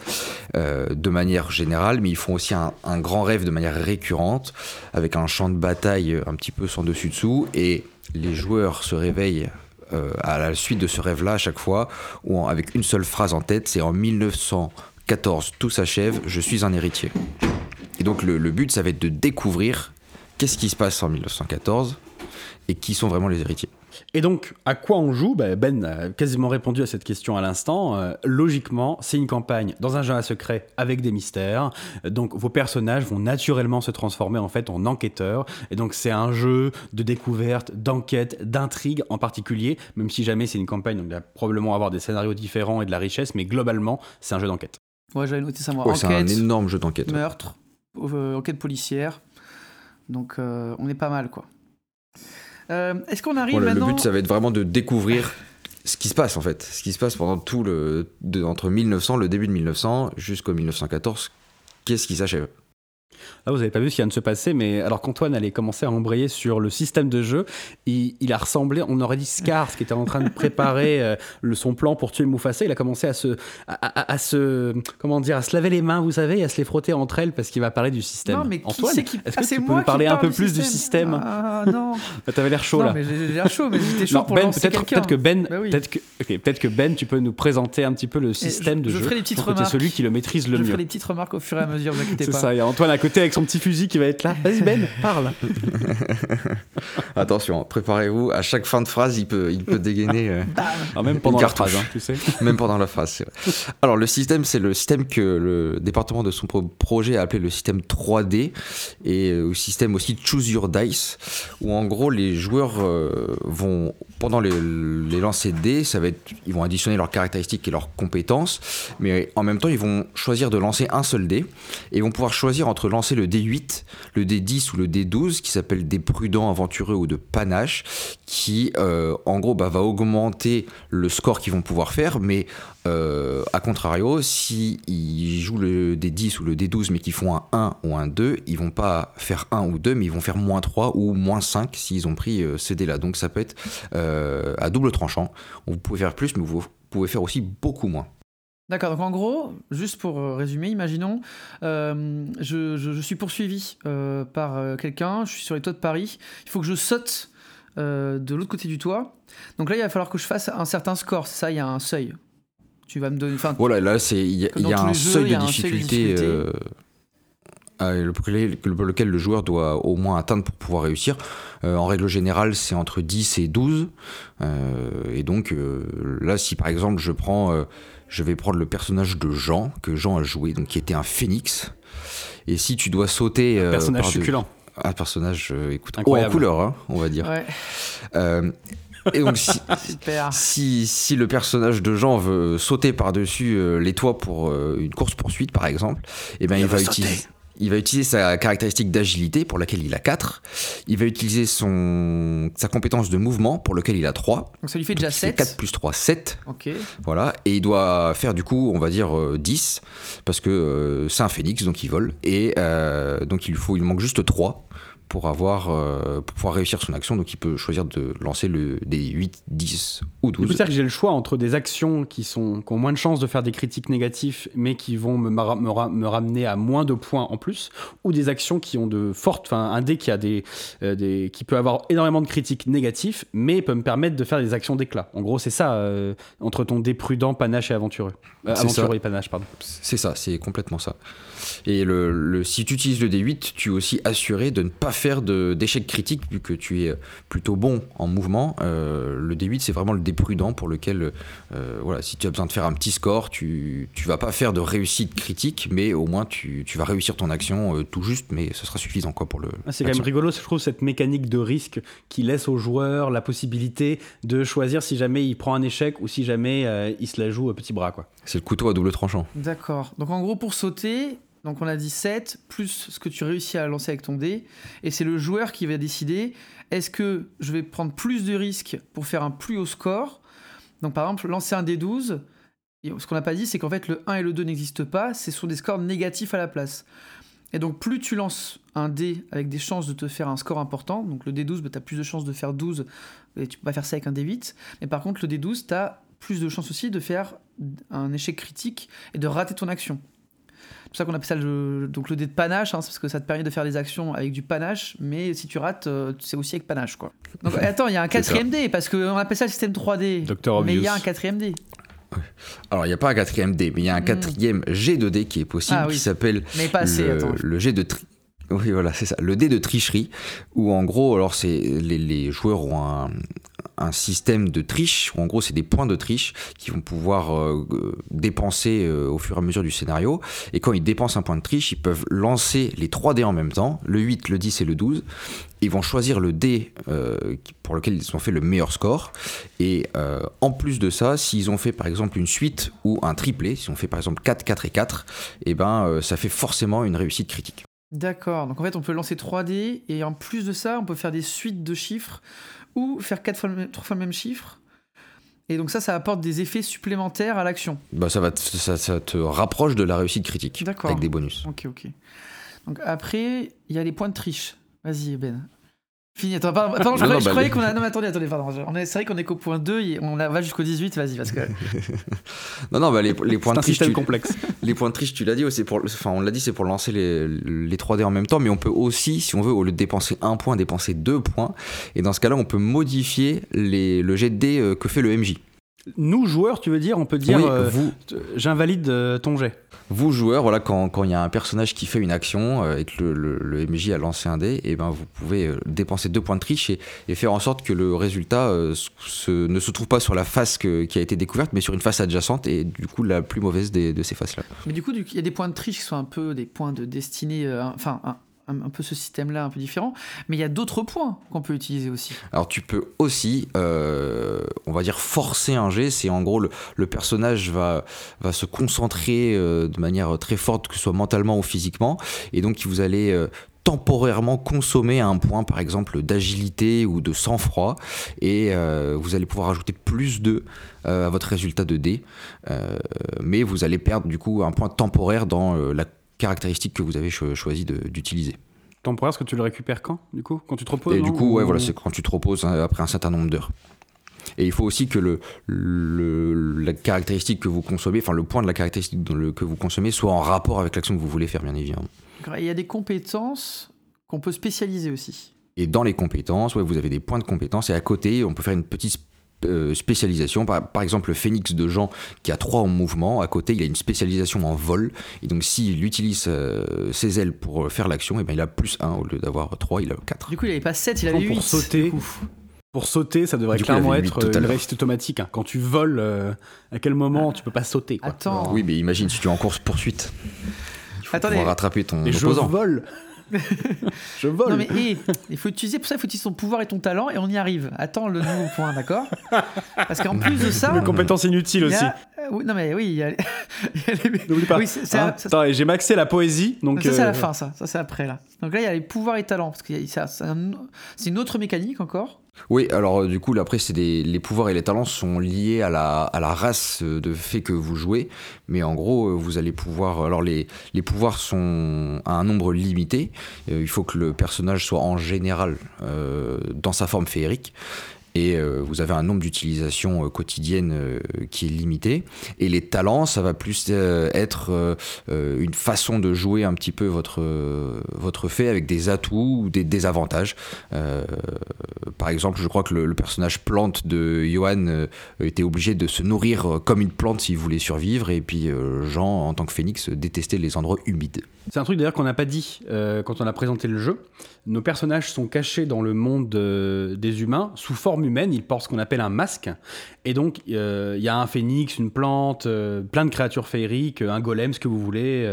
euh, de manière générale, mais ils font aussi un, un grand rêve de manière récurrente avec un champ de bataille un petit peu sans dessus dessous et les joueurs se réveillent. Euh, à la suite de ce rêve-là, à chaque fois, ou avec une seule phrase en tête, c'est en 1914, tout s'achève, je suis un héritier. Et donc le, le but, ça va être de découvrir qu'est-ce qui se passe en 1914 et qui sont vraiment les héritiers. Et donc, à quoi on joue? Ben Ben a quasiment répondu à cette question à l'instant. Euh, logiquement, c'est une campagne dans un jeu à secret avec des mystères. Euh, Donc, vos personnages vont naturellement se transformer en fait en enquêteurs. Et donc, c'est un jeu de découverte, d'enquête, d'intrigue en particulier. Même si jamais c'est une campagne, donc il va probablement avoir des scénarios différents et de la richesse. Mais globalement, c'est un jeu d'enquête. Ouais, j'avais noté ça moi. Ouais, c'est un énorme jeu d'enquête. meurtre, euh, enquête policière. Donc euh, on est pas mal quoi. Euh, Est-ce qu'on arrive Voilà, le maintenant but, ça va être vraiment de découvrir ce qui se passe en fait, ce qui se passe pendant tout le de- entre 1900, le début de 1900 jusqu'au 1914. Qu'est-ce qui s'achève? Là, vous n'avez pas vu ce qui vient de se passer, mais alors qu'Antoine allait commencer à embrayer sur le système de jeu, il, il a ressemblé, on aurait dit Scar, qui était en train de préparer euh, le, son plan pour tuer Mufasa, il a commencé à se, à, à- à se, comment dire, à se laver les mains, vous savez, et à se les frotter entre elles parce qu'il va parler du système. Non mais qui Antoine, c'est qui est-ce Ah, que c'est tu peux nous parler un peu plus du système Ah non. Ah, T'avais l'air chaud non là. mais j'ai l'air chaud mais j'étais chaud Non, pour Ben, peut-être que Ben, Bah oui. peut-être que, peut-être que Ben, tu peux nous présenter un petit peu le système je- de je jeu. ferai des petites remarques. celui qui le maîtrise le Je mieux. ferai des petites remarques au fur et à mesure, vous inquiétez C'est pas. ça, il y a Antoine à côté avec son petit fusil qui va être là. Vas-y Ben, parle. Attention, préparez-vous. À chaque fin de phrase, il peut, il peut dégainer. euh, Ah, même pendant la phrase, hein, tu sais. Même pendant la phrase, c'est vrai. Alors, le système, c'est le système que le département de son pro- projet a appelé le système 3D et euh, le système aussi Choose Your Dice, où en gros, les joueurs euh, vont, pendant les, les lancers de dés, ça va être, ils vont additionner leurs caractéristiques et leurs compétences, mais en même temps, ils vont choisir de lancer un seul dé et ils vont pouvoir choisir entre lancer le D8, le D10 ou le D12, qui s'appelle des prudents, aventureux ou de panache, qui euh, en gros bah, va augmenter le score qu'ils vont pouvoir faire, mais euh, à contrario, si jouent le D10 ou le D12 mais qu'ils font un 1 ou un 2, ils vont pas faire 1 ou 2, mais ils vont faire moins 3 ou moins 5 s'ils ont pris euh, ces dés-là. Donc ça peut être euh, à double tranchant. Vous pouvez faire plus, mais vous pouvez faire aussi beaucoup moins. D'accord, donc en gros, juste pour euh, résumer, imaginons, euh, je, je- je suis poursuivi euh, par quelqu'un, je suis sur les toits de Paris, il faut que je saute euh, de l'autre côté du toit. Donc là, il va falloir que je fasse un certain score, ça, il y a un seuil. Tu vas me donner. Voilà, là, c'est il y a, y a un jeux, seuil il y de a un seuil de difficulté. lequel, lequel le joueur doit au moins atteindre pour pouvoir réussir. Euh, en règle générale, c'est entre 10 et 12. Euh, et donc euh, là, si par exemple je prends, je vais prendre le personnage de Jean que Jean a joué, donc qui était un phénix. Et si tu dois sauter, euh, Personnage par de- succulent. un personnage, euh, écoute, haut en couleur, hein, on va dire. ouais, Euh, et donc si, super. si, si le personnage de Jean veut sauter par-dessus euh, les toits pour euh, une course poursuite par exemple, eh ben, il, va utiliser, il va utiliser sa caractéristique d'agilité pour laquelle il a 4. Il va utiliser son, sa compétence de mouvement pour lequel il a 3. Donc ça lui fait déjà C'est 7. 4 plus 3, 7. Ok. Voilà. Et il doit faire du coup, on va dire euh, 10, parce que euh, c'est un phénix, donc il vole. Et euh, donc il, lui faut, il manque juste 3 pour, avoir, euh, pour pouvoir réussir son action. Donc il peut choisir de lancer le, des 8, 10 ou Du coup, 12. c'est-à-dire que j'ai le choix entre des actions qui, sont, qui ont moins de chances de faire des critiques négatifs, mais qui vont me, me, ra- me ramener à moins de points en plus, ou des actions qui ont de fortes, enfin un dé qui a des, euh, des, qui peut avoir énormément de critiques négatifs, mais peut me permettre de faire des actions d'éclat. En gros, c'est ça euh, entre ton dé prudent, panache et aventureux. Euh, aventureux ça. et panache, pardon. C'est ça, c'est complètement ça. Et le, le- si tu utilises le D8, tu es aussi assuré de ne pas faire d'échecs critiques, vu que tu es plutôt bon en mouvement. Le D8, c'est vraiment le dé prudent pour lequel, voilà, si tu as besoin de faire un petit score, tu tu vas pas faire de réussite critique, mais au moins tu, tu vas réussir ton action euh, tout juste, mais ce sera suffisant quoi pour le. Ah, c'est quand même rigolo, je trouve, cette mécanique de risque qui laisse au joueur la possibilité de choisir si jamais il prend un échec ou si jamais euh, il se la joue au petit bras. Quoi. C'est le couteau à double tranchant. D'accord. Donc en gros, pour sauter, donc on a dit 7 plus ce que tu réussis à lancer avec ton dé. Et c'est le joueur qui va décider est-ce que je vais prendre plus de risques pour faire un plus haut score? Donc par exemple, lancer un dé 12. Et ce qu'on n'a pas dit, c'est qu'en fait le 1 et le 2 n'existent pas, c'est sur des scores négatifs à la place. Et donc plus tu lances un dé avec des chances de te faire un score important, donc le D12, tu as plus de chances de faire 12, et tu peux pas faire ça avec un D8, mais par contre le D12, tu as plus de chances aussi de faire un échec critique et de rater ton action. C'est pour ça qu'on appelle ça le, donc le dé de panache, hein, parce que ça te permet de faire des actions avec du panache, mais si tu rates, euh, c'est aussi avec panache. Quoi. Donc attends, il y a un quatrième dé, parce qu'on appelle ça le système 3D. Dr. mais il y a un quatrième dé. Alors il n'y a pas un quatrième dé, mais il y a un quatrième G de dé qui est possible, Hmm. Ah oui. qui s'appelle le, le de tri- oui voilà c'est ça le dé de tricherie où en gros alors c'est les, les joueurs ont un, un système de triche où en gros c'est des points de triche qui vont pouvoir euh, dépenser euh, au fur et à mesure du scénario. Et quand ils dépensent un point de triche ils peuvent lancer les 3 dés en même temps. Le 8 le 10 et le 12 ils vont choisir le dé euh, pour lequel ils ont fait le meilleur score. Et en plus de ça s'ils ont fait par exemple une suite ou un triplé s'ils ont fait par exemple 4 4 et 4 et ben euh, ça fait forcément une réussite critique. D'accord, donc en fait on peut lancer 3D et en plus de ça on peut faire des suites de chiffres ou faire 4 fois le même, 3 fois le même chiffre. Et donc ça, ça apporte des effets supplémentaires à l'action. bah ça va te, ça, ça te rapproche de la réussite critique D'accord. avec des bonus Ok, ok. Donc après, il y a les points de triche. Vas-y Ben. Fini, attends, pardon, pardon, je Non, croyais, non, je bah, croyais qu'on a... Non mais attendez, attendez, pardon. On est- C'est vrai qu'on est qu'au point 2, et on la- va jusqu'au 18, vas-y, parce que... non non bah les, les points de triche tu, complexe. les points de triche tu l'as dit c'est pour enfin on l'a dit c'est pour lancer les, les 3D en même temps mais on peut aussi si on veut au lieu de dépenser un point dépenser deux points et dans ce cas là on peut modifier les, le jet de dés euh, que fait le MJ Nous, joueurs, tu veux dire, on peut dire Oui, euh, vous, j'invalide euh, ton jet. vous joueurs, voilà, quand quand il y a un personnage qui fait une action euh, et que le, le- le MJ a lancé un dé, et ben vous pouvez euh, dépenser deux points de triche et, et faire en sorte que le résultat euh, se- ne se trouve pas sur la face que- qui a été découverte, mais sur une face adjacente et du coup la plus mauvaise des- de ces faces-là. Mais du coup, il y a des points de triche qui sont un peu des points de destinée, euh, enfin, un, un- peu ce système-là, un peu différent. Mais il y a d'autres points qu'on peut utiliser aussi. Alors tu peux aussi, euh, on va dire, forcer un jet. C'est en gros le, personnage va, va se concentrer euh, de manière très forte, que ce soit mentalement ou physiquement, et donc vous allez euh, temporairement consommer un point, par exemple, d'agilité ou de sang-froid, et vous allez pouvoir ajouter plus de à votre résultat de dé, mais vous allez perdre du coup un point temporaire dans la caractéristique que vous avez cho- choisi d'utiliser. Temporaire, est-ce que tu le récupères quand, du coup Quand tu te reposes Et du coup, ouais, Ou- voilà, c'est quand tu te reposes hein, après un certain nombre d'heures. Et il faut aussi que le, le- la caractéristique que vous consommez, enfin le point de la caractéristique dans le- que vous consommez soit en rapport avec l'action que vous voulez faire, bien évidemment. Il y a des compétences qu'on peut spécialiser aussi. Et dans les compétences, ouais, vous avez des points de compétences et à côté, on peut faire une petite spécialisation. Par, par exemple, le phénix de Jean qui a 3 en mouvement, à côté, il a une spécialisation en vol. Et donc, s'il utilise euh, ses ailes pour euh, faire l'action, et ben, il a plus 1 au lieu d'avoir 3, il a 4. Du coup, il avait pas 7, il Pour avait 8. sauter. du coup. Pour sauter, ça devrait Du clairement être euh, une réussite automatique. hein. Quand tu voles, euh, à quel moment tu peux pas sauter quoi. Attends. Oui, mais imagine si tu es en course poursuite. Il faut Attendez. pouvoir rattraper ton je opposant. vole Je vole Non mais il faut utiliser pour ça il faut utiliser ton pouvoir et ton talent et on y arrive. Attends le nouveau point, d'accord? Parce qu'en plus de ça, Une compétence inutile il y aussi. a- euh, oui, non mais oui, il y a, les- N'oublie pas. Oui, c'est- c'est Hein Attends, j'ai maxé la poésie, donc. ça c'est à euh, la fin ça, ça c'est après là. Donc là il y a les pouvoirs et talents parce que ça- c'est un- c'est une autre mécanique encore. Oui, alors euh, du coup, là, après, c'est des, les pouvoirs et les talents sont liés à la, à la race euh, de fait que vous jouez. Mais en gros, euh, vous allez pouvoir. Alors, les, les pouvoirs sont à un nombre limité. Il faut que le personnage soit en général dans sa forme féerique. Et euh, vous avez un nombre d'utilisations euh, quotidiennes euh, qui est limité. Et les talents, ça va plus être une façon de jouer un petit peu votre, votre fait avec des atouts ou des désavantages. Par exemple, je crois que le, personnage plante de Johan était obligé de se nourrir comme une plante s'il voulait survivre, et puis Jean, en tant que phénix, détestait les endroits humides. C'est un truc d'ailleurs qu'on n'a pas dit quand on a présenté le jeu. Nos personnages sont cachés dans le monde euh, des humains sous forme humaine. Ils portent ce qu'on appelle un masque. Et donc, euh, il y a un phénix, une plante, euh, plein de créatures féeriques, un golem, ce que vous voulez.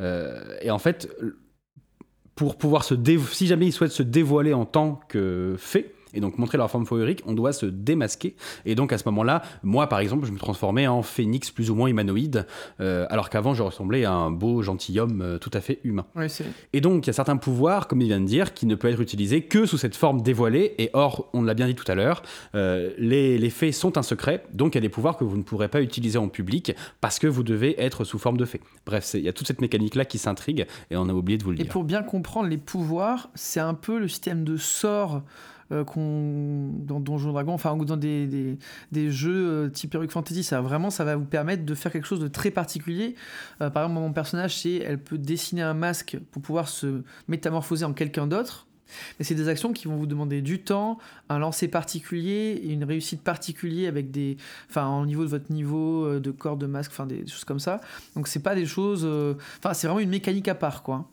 et en fait, pour pouvoir se si jamais ils souhaitent se dévoiler en tant que fée, et donc montrer leur forme féerique, on doit se démasquer. Et donc à ce moment-là, moi par exemple, je me transformais en phénix plus ou moins humanoïde, euh, alors qu'avant je ressemblais à un beau gentilhomme euh, tout à fait humain. Oui, Et donc, il y a certains pouvoirs, comme il vient de dire, qui ne peuvent être utilisés que sous cette forme dévoilée. Et or, on l'a bien dit tout à l'heure, euh, les, les fées sont un secret. Donc, il y a des pouvoirs que vous ne pourrez pas utiliser en public parce que vous devez être sous forme de fée. Bref, il y a toute cette mécanique-là qui s'intrigue et on a oublié de vous le Et dire. pour bien comprendre les pouvoirs, c'est un peu le système de sorts euh, qu'on dans Donjons Dragons, enfin ou dans des, des, jeux euh, type Heroic Fantasy. Ça vraiment, ça va vous permettre de faire quelque chose de très particulier. Euh, par exemple, mon personnage, c'est elle peut dessiner un masque pour pouvoir se métamorphoser en quelqu'un d'autre. Mais c'est des actions qui vont vous demander du temps, un lancer particulier une réussite particulière avec des, enfin, au niveau de votre niveau de corps de masque, enfin des choses comme ça. Donc c'est pas des choses, enfin c'est vraiment une mécanique à part quoi.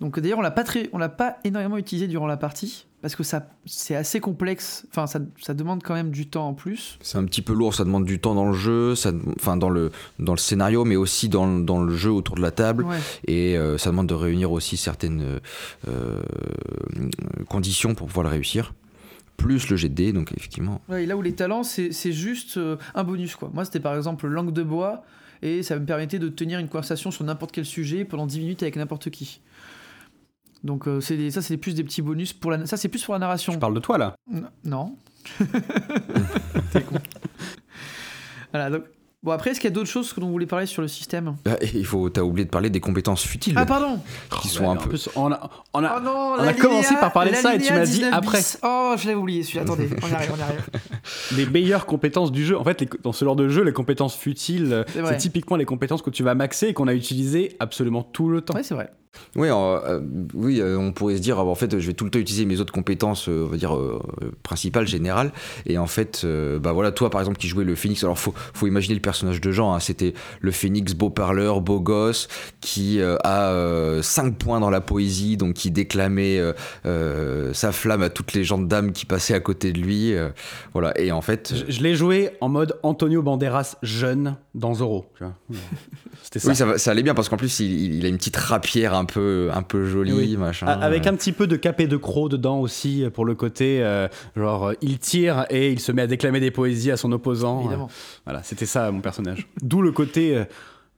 Donc d'ailleurs on l'a pas très, on l'a pas énormément utilisé durant la partie parce que ça c'est assez complexe. Enfin ça, ça demande quand même du temps en plus. C'est un petit peu lourd, ça demande du temps dans le jeu, ça, enfin dans le, dans le scénario, mais aussi dans, le- dans le jeu autour de la table. Ouais. Et euh, ça demande de réunir aussi certaines euh, conditions pour pouvoir le réussir. Plus le dés, donc effectivement. Ouais, et là où les talents c'est c'est juste euh, un bonus quoi. Moi c'était par exemple langue de bois et ça me permettait de tenir une conversation sur n'importe quel sujet pendant 10 minutes avec n'importe qui. Donc euh, c'est des- ça c'est plus des petits bonus pour la ça c'est plus pour la narration. Je parle de toi là. N- Non. T'es con. Voilà, donc. Bon, après, est-ce qu'il y a d'autres choses que l'on voulait parler sur le système? Ah, et il faut, t'as oublié de parler des compétences futiles. Ah, pardon qui sont un peu. plus, on a, on a- Oh non, on a commencé par parler de ça et tu m'as dit 19 après. bis. Oh, je l'avais oublié celui-là. Attendez, on y arrive, on y arrive. les meilleures compétences du jeu. En fait, les- dans ce genre de jeu, les compétences futiles, c'est typiquement les compétences que tu vas maxer et qu'on a utilisées absolument tout le temps. Ouais, c'est vrai. Oui, euh, oui euh, on pourrait se dire, en fait, je vais tout le temps utiliser mes autres compétences, euh, on va dire, principales, générales. Et en fait, bah voilà, toi, par exemple, qui jouais le phénix, alors faut, faut imaginer le personnage de Jean, hein. c'était le phénix beau parleur, beau gosse, qui a 5 points dans la poésie, donc qui déclamait sa flamme à toutes les gens de dames qui passaient à côté de lui. voilà, et en fait... Je, l'ai joué en mode Antonio Banderas jeune dans Zorro, C'était ça. Oui, ça, ça, allait bien, parce qu'en plus, il, il a une petite rapière un peu, un peu joli, machin. Avec un petit peu de capé de croc dedans aussi, pour le côté, euh, genre, euh, il tire et il se met à déclamer des poésies à son opposant. Évidemment. voilà, c'était ça mon personnage. D'où le côté, euh,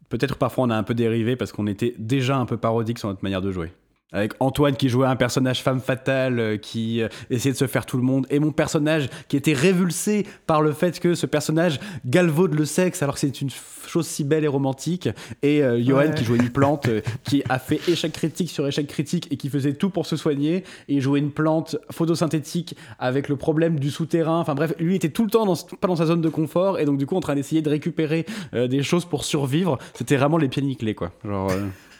peut-être parfois on a un peu dérivé parce qu'on était déjà un peu parodique sur notre manière de jouer avec Antoine qui jouait un personnage femme fatale euh, qui euh, essayait de se faire tout le monde et mon personnage qui était révulsé par le fait que ce personnage galvaude le sexe alors que c'est une chose si belle et romantique. Et euh, Johan qui jouait une plante qui a fait échec critique sur échec critique et qui faisait tout pour se soigner et jouait une plante photosynthétique avec le problème du souterrain. Enfin bref lui était tout le temps dans, pas dans sa zone de confort et donc du coup en train d'essayer de récupérer des choses pour survivre. C'était vraiment les pieds nickelés quoi. Genre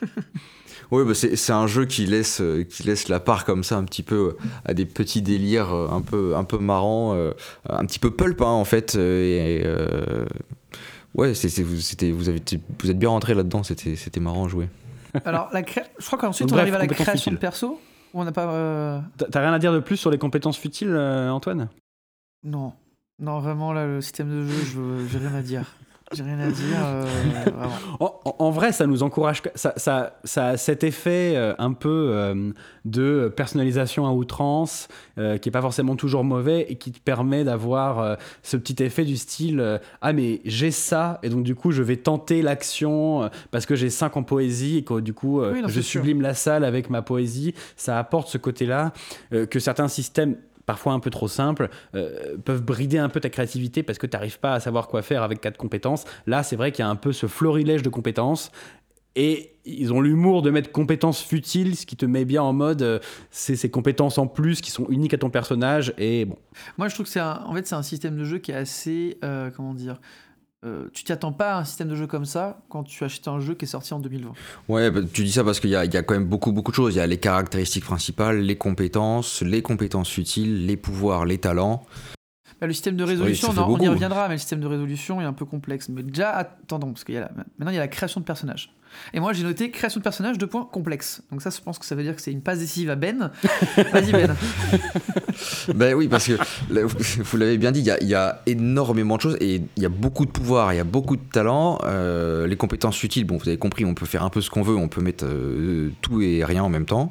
Oui, bah c'est un jeu qui laisse, euh, qui laisse la part comme ça un petit peu euh, à des petits délires euh, un peu, un peu marrants, un petit peu pulp hein, en fait. Et, ouais, c'était vous, vous, avez, vous êtes bien rentré là-dedans, c'était marrant à jouer. Alors, la je crois qu'ensuite on arrive à la création de perso. On n'a pas. T'as rien à dire de plus sur les compétences futiles, Antoine? Non. Non, vraiment, là, le système de jeu, je n'ai rien à dire. J'ai rien à dire. Euh, en, vrai, ça nous encourage. Ça, ça, ça a cet effet euh, un peu euh, de personnalisation à outrance, qui n'est pas forcément toujours mauvais et qui te permet d'avoir ce petit effet du style Ah, mais j'ai ça, et donc du coup, je vais tenter l'action parce que j'ai 5 en poésie et que du coup, je sublime la salle avec ma poésie. Ça apporte ce côté-là que certains systèmes parfois un peu trop simples, euh, peuvent brider un peu ta créativité parce que tu n'arrives pas à savoir quoi faire avec quatre compétences. Là, c'est vrai qu'il y a un peu ce florilège de compétences. Et ils ont l'humour de mettre compétences futiles, ce qui te met bien en mode, euh, c'est ces compétences en plus qui sont uniques à ton personnage. Et bon. Moi, je trouve que c'est en fait un système de jeu qui est assez, euh, comment dire, euh, tu t'y attends pas à un système de jeu comme ça quand tu achètes un jeu qui est sorti en 2020. Ouais, bah, tu dis ça parce qu'il y, y, a quand même beaucoup, beaucoup de choses. Il y a les caractéristiques principales, les compétences, les compétences utiles, les pouvoirs, les talents. Bah, le système de résolution, on y reviendra, mais le système de résolution est un peu complexe. Mais déjà, attendons, parce que maintenant il y a la création de personnages. Et moi, j'ai noté création de personnage, deux points, complexe. Donc ça, je pense que ça veut dire que c'est une passe décisive à Ben. Vas-y, Ben. ben oui, parce que vous l'avez bien dit, il y, a, énormément de choses et il y a beaucoup de pouvoir, il y a beaucoup de talent. Euh, les compétences utiles, bon, vous avez compris, on peut faire un peu ce qu'on veut, on peut mettre euh, tout et rien en même temps.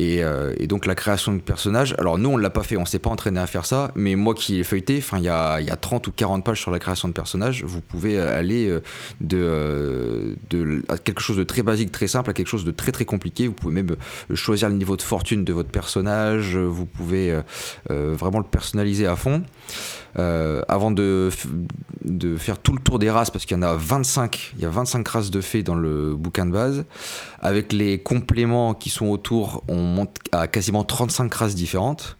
Euh, et, donc la création de personnages, alors nous, on l'a pas fait, on s'est pas entraîné à faire ça, mais moi qui ai feuilleté, enfin, il y a, y a 30 ou 40 pages sur la création de personnages, vous pouvez aller de, de quelque chose de très basique, très simple, à quelque chose de très très compliqué. Vous pouvez même euh, choisir le niveau de fortune de votre personnage, vous pouvez euh, euh, vraiment le personnaliser à fond. avant de, de faire tout le tour des races, parce qu'il y en a 25, il y a 25 races de fées dans le bouquin de base, avec les compléments qui sont autour, on monte à quasiment 35 races différentes.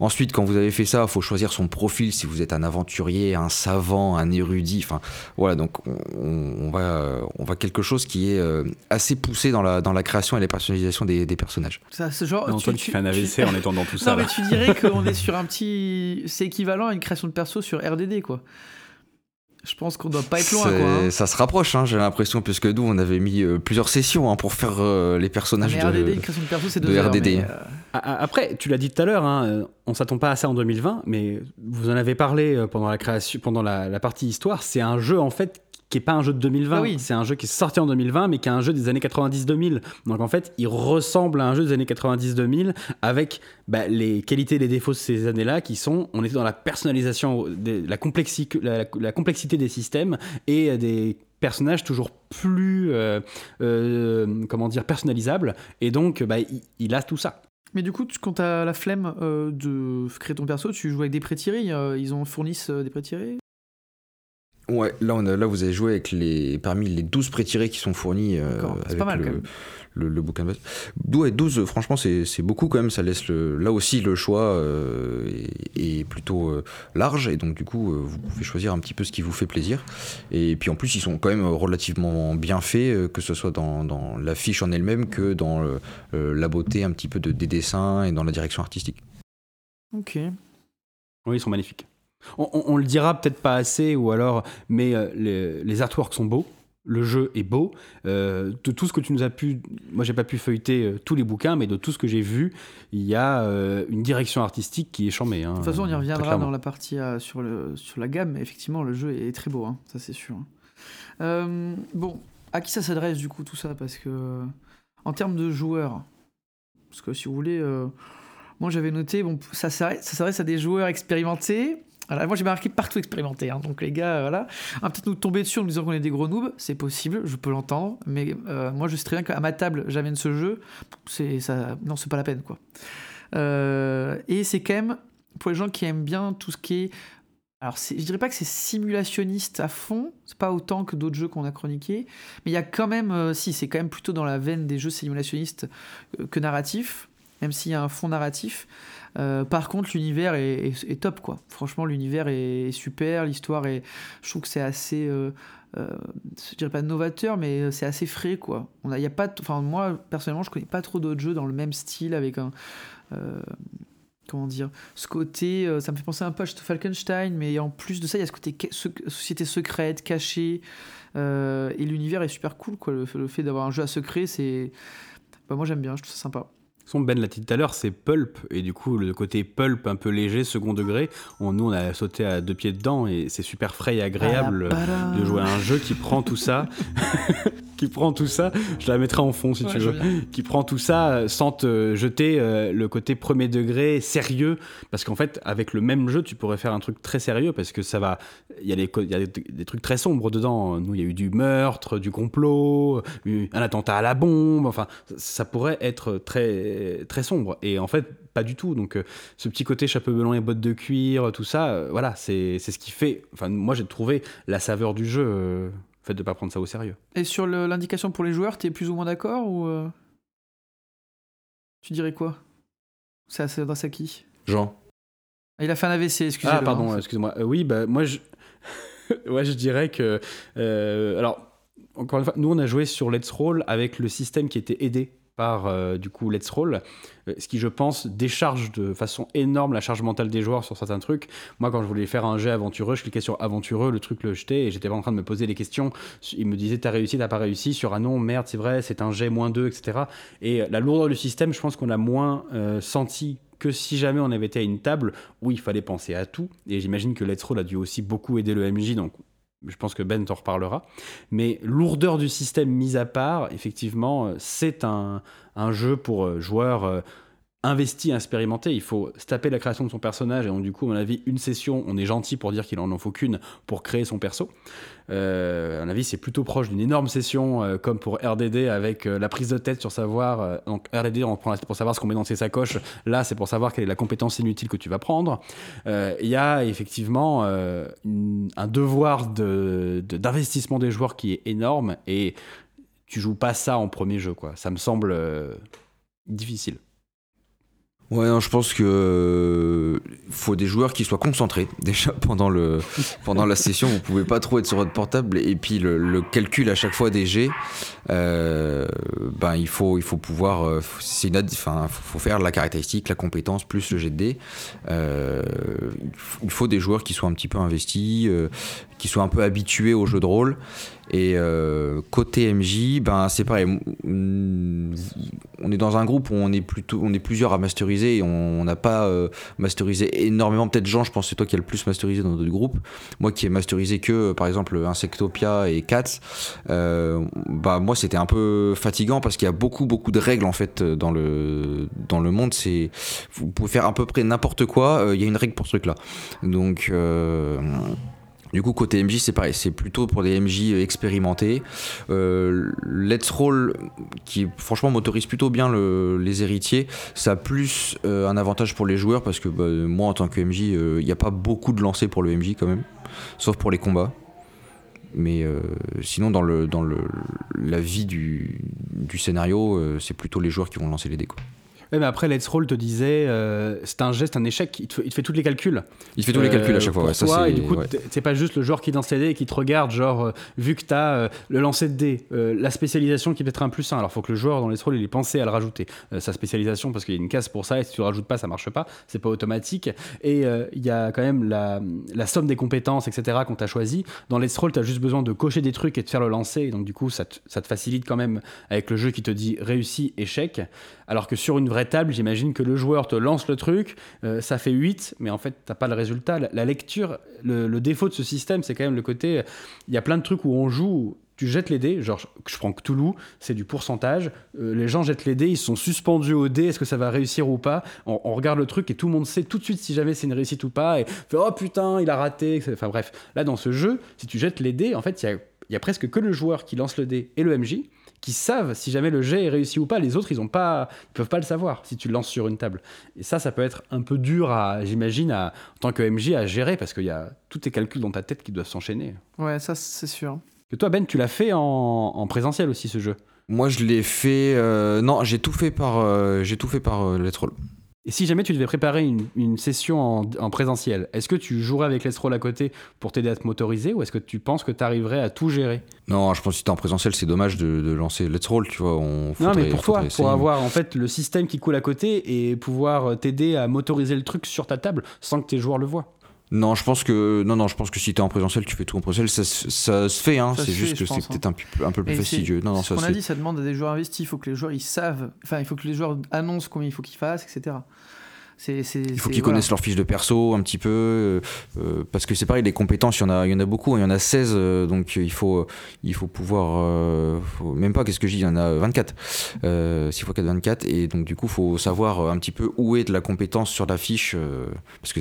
Ensuite, quand vous avez fait ça, il faut choisir son profil, si vous êtes un aventurier, un savant, un érudit. Enfin, voilà, donc on, va, on va quelque chose qui est euh, assez poussé dans la, dans la création et la personnalisation des, personnages. Ça, ce genre, tu, tu, fais un AVC en étant dans tout ça. Non, mais tu dirais qu'on est sur un petit. C'est équivalent à une création de perso sur RDD, quoi. Je pense qu'on doit pas être loin. Quoi, hein. Ça se rapproche, hein, j'ai l'impression, puisque nous, on avait mis euh, plusieurs sessions hein, pour faire euh, les personnages de, RDD, une création de perso, c'est deux heures, RDD. Euh, après, tu l'as dit tout à l'heure, hein, on s'attend pas à ça en 2020, mais vous en avez parlé pendant la création, pendant la, la partie histoire. C'est un jeu en fait qui est pas un jeu de 2020. Ah oui. C'est un jeu qui est sorti en 2020, mais qui est un jeu des années 90-2000. Donc en fait, il ressemble à un jeu des années 90-2000 avec bah, les qualités et les défauts de ces années-là qui sont, on était dans la personnalisation, la, complexité, la, complexité des systèmes et des personnages toujours plus, euh, euh, comment dire, personnalisables. Et donc, bah, il, a tout ça. Mais du coup, quand tu as la flemme euh, de créer ton perso, tu joues avec des pré-tirés Ils ont fournissent des pré-tirés? Ouais, là, on a, là vous avez joué avec les, parmi les 12 pré-tirés qui sont fournis euh, avec pas mal, le, quand même. le, le bouquin de base. 12, 12 franchement, c'est c'est beaucoup quand même. Ça laisse le, là aussi le choix euh, est, est plutôt euh, large et donc du coup, euh, vous pouvez choisir un petit peu ce qui vous fait plaisir. Et puis en plus, ils sont quand même relativement bien faits, euh, que ce soit dans, dans la fiche en elle-même que dans euh, euh, la beauté un petit peu de, des dessins et dans la direction artistique. Ok. Oui, ils sont magnifiques. On, on- on le dira peut-être pas assez, ou alors, mais euh, les, les artworks sont beaux. Le jeu est beau. Euh, de tout ce que tu nous as pu. Moi, j'ai pas pu feuilleter euh, tous les bouquins, mais de tout ce que j'ai vu, il y a euh, une direction artistique qui est chambée. hein, De toute façon, on y reviendra dans la partie sur, le, sur la gamme, mais effectivement, le jeu est très beau, hein, ça c'est sûr. Euh, bon, à qui ça s'adresse du coup tout ça? Parce que, en termes de joueurs, parce que si vous voulez, moi j'avais noté, bon, ça s'adresse à des joueurs expérimentés. Moi j'ai marqué partout expérimenté, hein, donc les gars, euh, voilà. Va peut-être nous tomber dessus en nous disant qu'on est des gros noobs, c'est possible, je peux l'entendre, mais euh, moi je sais très bien qu'à ma table j'amène ce jeu, c'est ça, non c'est pas la peine quoi. Euh, et c'est quand même pour les gens qui aiment bien tout ce qui est. Alors, c'est- je dirais pas que c'est simulationniste à fond, c'est pas autant que d'autres jeux qu'on a chroniqués, mais il y a quand même, si, c'est quand même plutôt dans la veine des jeux simulationnistes que narratifs, même s'il y a un fond narratif. Euh, par contre, l'univers est, top, quoi. Franchement, l'univers est, super, l'histoire est. Je trouve que c'est assez. euh, euh, je dirais pas novateur, mais c'est assez frais, quoi. On pas, moi, personnellement, je connais pas trop d'autres jeux dans le même style avec un. comment dire ce côté ça me fait penser un peu à Falkenstein mais en plus de ça il y a ce côté société secrète cachée et l'univers est super cool quoi le, le fait d'avoir un jeu à secret c'est bah, moi j'aime bien je trouve ça sympa Son Ben l'a dit tout à l'heure, c'est pulp, et du coup, le côté pulp un peu léger, second degré, on, nous, on a sauté à deux pieds dedans, et c'est super frais et agréable de jouer à un jeu qui prend tout ça, qui prend tout ça, je la mettrai en fond si Ouais, tu veux, qui prend tout ça euh, sans te jeter euh, le côté premier degré sérieux, parce qu'en fait, avec le même jeu, tu pourrais faire un truc très sérieux, parce que ça va, il y a, des, y a trucs très sombres dedans, nous, il y a eu du meurtre, du complot, eu un attentat à la bombe, enfin, ça pourrait être très, très sombre, et en fait, pas du tout, donc euh, ce petit côté chapeau melon et bottes de cuir, tout ça, euh, voilà, c'est c'est ce qui fait, enfin, moi, j'ai trouvé la saveur du jeu, euh, le fait de pas prendre ça au sérieux. et sur le- l'indication pour les joueurs t'es plus ou moins d'accord ou euh, tu dirais quoi? Ça s'adresse à qui? Jean Ah, il a fait un AVC excusez-le Ah, pardon, hein. excuse-moi. Euh, oui, bah, moi, je... ouais, je dirais que. euh, alors, encore une fois, nous, on a joué sur Let's Roll avec le système qui était aidé euh, du coup Let's Roll, euh, ce qui je pense décharge de façon énorme la charge mentale des joueurs sur certains trucs. Moi quand je voulais faire un jet aventureux, je cliquais sur aventureux, le truc le jetait et j'étais pas en train de me poser les questions. Il me disait t'as réussi, t'as pas réussi, sur un non, merde c'est vrai, c'est un jet moins 2, etc. Et euh, la lourdeur du système, je pense qu'on l'a moins senti que si jamais on avait été à une table où il fallait penser à tout. Et j'imagine que Let's Roll a dû aussi beaucoup aider le MJ, donc je pense que Ben t'en reparlera. Mais lourdeur du système mise à part, effectivement, euh, c'est un, jeu pour euh, joueurs investis, expérimentés. Il faut taper la création de son personnage. Et donc, du coup, à mon avis, une session, on est gentil pour dire qu'il en en faut qu'une pour créer son perso. Euh, à mon avis, c'est plutôt proche d'une énorme session euh, comme pour RDD avec euh, la prise de tête sur savoir. donc, RDD, on prend pour savoir ce qu'on met dans ses sacoches. Là, c'est pour savoir quelle est la compétence inutile que tu vas prendre. Il y a effectivement un devoir de- de- d'investissement des joueurs qui est énorme et tu joues pas ça en premier jeu. Quoi. Ça me semble difficile. Ouais, non, je pense que euh, faut des joueurs qui soient concentrés déjà pendant le pendant la session. Vous pouvez pas trop être sur votre portable et puis le, le calcul à chaque fois des jets. euh, ben il faut il faut pouvoir. euh, c'est une enfin faut, faire la caractéristique, la compétence plus le jet de dés. Euh, il faut des joueurs qui soient un petit peu investis, euh, qui soient un peu habitués au jeu de rôle. Et euh, côté MJ, ben c'est pareil. On est dans un groupe où on est plutôt, on est plusieurs à masteriser et on n'a pas euh, masterisé énormément. Peut-être Jean, je pense c'est toi qui as le plus masterisé dans notre groupe. Moi qui ai masterisé que euh, par exemple Insectopia et Cats, bah moi c'était un peu fatigant parce qu'il y a beaucoup beaucoup de règles en fait dans le dans le monde. C'est vous pouvez faire à peu près n'importe quoi. Il y a une règle pour ce truc-là. Donc euh, du coup, côté MJ, c'est pareil, c'est plutôt pour des MJ expérimentés. Euh, Let's Roll, qui franchement motorise plutôt bien le- les héritiers, ça a plus euh, un avantage pour les joueurs parce que bah, moi, en tant que MJ, il n'y a pas beaucoup de lancers pour le MJ quand même, sauf pour les combats. Mais euh, sinon, dans, la vie du, scénario, euh, c'est plutôt les joueurs qui vont lancer les dés. Ouais, mais après, Let's Roll te disait, euh, c'est un geste, un échec, il te, fait- il te fait tous les calculs. Il fait tous les calculs à chaque fois. ouais, ça, toi, et du coup, ouais. c'est pas juste le joueur qui lance les dés et qui te regarde, genre, euh, vu que t'as euh, le lancer de dés, euh, la spécialisation qui peut être un plus 1. Alors, faut que le joueur dans Let's Roll, il ait pensé à le rajouter. Euh, sa spécialisation, parce qu'il y a une case pour ça, et si tu le rajoutes pas, ça marche pas, c'est pas automatique. Et euh, il y a quand même la, la somme des compétences, etc., qu'on t'a choisi. Dans Let's Roll, t'as juste besoin de cocher des trucs et de faire le lancer, et donc du coup, ça te, ça te facilite quand même avec le jeu qui te dit réussi, échec. Alors que sur une vraie table, j'imagine que le joueur te lance le truc, euh, ça fait 8, mais en fait, t'as pas le résultat. La, lecture, le, défaut de ce système, c'est quand même le côté. Il y a plein de trucs où on joue. Tu jettes les dés, genre je prends Cthulhu, c'est du pourcentage. Euh, les gens jettent les dés, ils sont suspendus au dé, est-ce que ça va réussir ou pas? On, regarde le truc et tout le monde sait tout de suite si jamais c'est une réussite ou pas. Et fait oh putain, il a raté. Enfin bref, là dans ce jeu, si tu jettes les dés, en fait, il y a, a presque que le joueur qui lance le dé et le MJ qui savent si jamais le jet est réussi ou pas. Les autres, ils ont pas, ils peuvent pas le savoir si tu le lances sur une table. Et ça, ça peut être un peu dur à, j'imagine, à- en tant que MJ à gérer parce qu'il y a tous tes calculs dans ta tête qui doivent s'enchaîner. Ouais, ça c'est sûr. Que toi, Ben, tu l'as fait en, en présentiel aussi ce jeu? Moi, je l'ai fait. euh, non, j'ai tout fait par, euh, j'ai tout fait par euh, Let's Roll. Et si jamais tu devais préparer une, une session en, en présentiel, est-ce que tu jouerais avec Let's Roll à côté pour t'aider à te motoriser ou est-ce que tu penses que tu arriverais à tout gérer? Non, je pense que si t'es en présentiel, c'est dommage de, de lancer Let's Roll, tu vois. On Non, mais pour toi, essayer. pour avoir en fait le système qui coule à côté et pouvoir t'aider à motoriser le truc sur ta table sans que tes joueurs le voient. Non, je pense que non, non, je pense que si t'es en présentiel, tu fais tout en présentiel. Ça, se- ça se fait, hein. C'est juste fait, que c'est pense, peut-être un, peu- un peu plus fastidieux. Non, non, Ce qu'on a dit, ça demande à des joueurs investis. Il faut que les joueurs ils savent. Enfin, il faut que les joueurs annoncent combien il faut qu'ils fassent, etc. Il faut qu'ils voilà. connaissent leur fiche de perso un petit peu, euh, euh, parce que c'est pareil, les compétences, il y en a, il y en a beaucoup, il y en a 16, euh, donc il faut, il faut pouvoir, euh, faut- même pas, qu'est-ce que je dis, il y en a 24, euh, 6 x 4, 24, et donc du coup, il faut savoir un petit peu où est de la compétence sur la fiche, parce que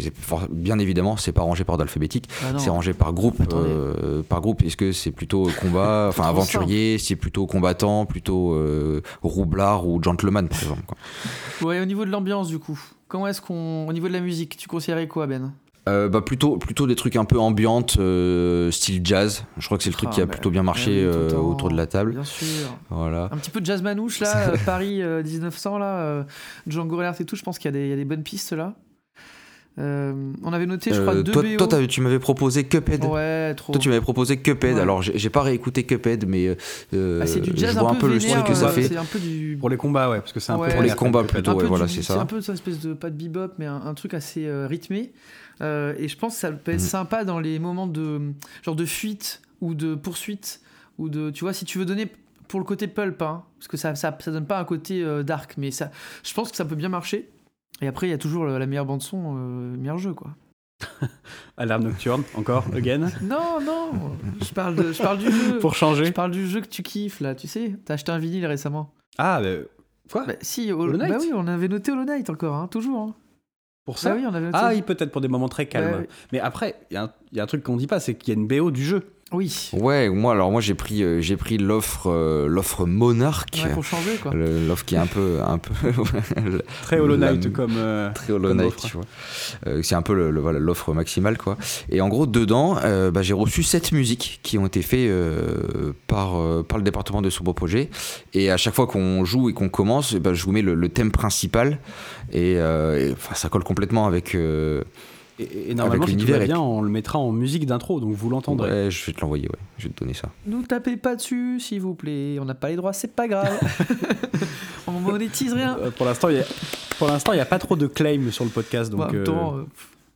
bien évidemment, c'est pas rangé par ordre alphabétique, Ah c'est rangé par groupe, par groupe, est-ce que c'est plutôt combat, enfin aventurier, c'est plutôt combattant, plutôt roublard ou gentleman, par exemple. quoi. Ouais, au niveau de l'ambiance, du coup, comment est-ce qu'on. Au niveau de la musique, tu conseillerais quoi, Ben? Euh, bah plutôt, plutôt des trucs un peu ambiantes, euh, style jazz. Je crois que c'est le truc Ah, qui a bah, plutôt bien marché tout le euh, autour de la table. Bien sûr. Voilà. Un petit peu de jazz manouche, là, Paris euh, 1900, là, Django Reinhardt et tout, je pense qu'il y, a des- il y a des bonnes pistes, là. Euh, on avait noté, je crois, Euh, deux toi, BO. toi, tu m'avais proposé Cuphead. Ouais, trop. Toi, tu m'avais proposé Cuphead. Ouais. Alors, j'ai pas réécouté Cuphead, mais euh, Ah, c'est du jazz je vois un un peu le style que ça euh, fait. C'est un peu du. Pour les combats, ouais, parce que c'est un Ouais. peu Pour les combats plutôt, un ouais, peu voilà, c'est C'est ça. un peu cette espèce de, pas de bebop, mais un, un truc assez euh, rythmé. Euh, et je pense que ça peut être Mhm. sympa dans les moments de, genre de fuite ou de poursuite. Ou de, tu vois, si tu veux donner pour le côté pulp, hein, parce que ça, ça, ça donne pas un côté euh, dark, mais ça, je pense que ça peut bien marcher. Et après, il y a toujours la meilleure bande-son, euh, meilleur jeu, quoi. Alarme nocturne, encore, again, Non, non, je parle, de, je parle du jeu. pour Je changer. parle du jeu que tu kiffes, là, tu sais. T'as acheté un vinyle récemment. Ah, bah, quoi? Bah, si, Hollow- Hollow Knight? bah oui, on avait noté Hollow Knight encore, hein, toujours. hein. Pour ça? Bah oui, on avait noté. Ah oui, peut-être pour des moments très calmes. Ouais, ouais. Mais après, il y, a un- il y a un truc qu'on dit pas, c'est qu'il y a une BO du jeu. Oui. Ouais, moi, alors moi, j'ai pris, euh, j'ai pris l'offre, euh, l'offre Monarch. Ouais, pour changer, quoi. L'offre qui est un peu, un peu Très Hollow La- Knight comme. euh, très Hollow Knight, tu vois. Euh, c'est un peu le, le- voilà, l'offre maximale, quoi. Et en gros, dedans, euh, bah, j'ai reçu sept musiques qui ont été faites par, par le département de Sombre Projet. Et à chaque fois qu'on joue et qu'on commence, eh ben, je vous mets le, le thème principal. Et, et, ça colle complètement avec. Et, et normalement, si tout l'univers va bien, on le mettra en musique d'intro, donc vous l'entendrez. ouais, je vais te l'envoyer, ouais. Je vais te donner ça. Nous tapez pas dessus, s'il vous plaît. On n'a pas les droits, c'est pas grave. on monétise rien. Euh, pour l'instant, il y a- pour l'instant, il n'y a pas trop de claim sur le podcast, donc. Même euh, temps, euh,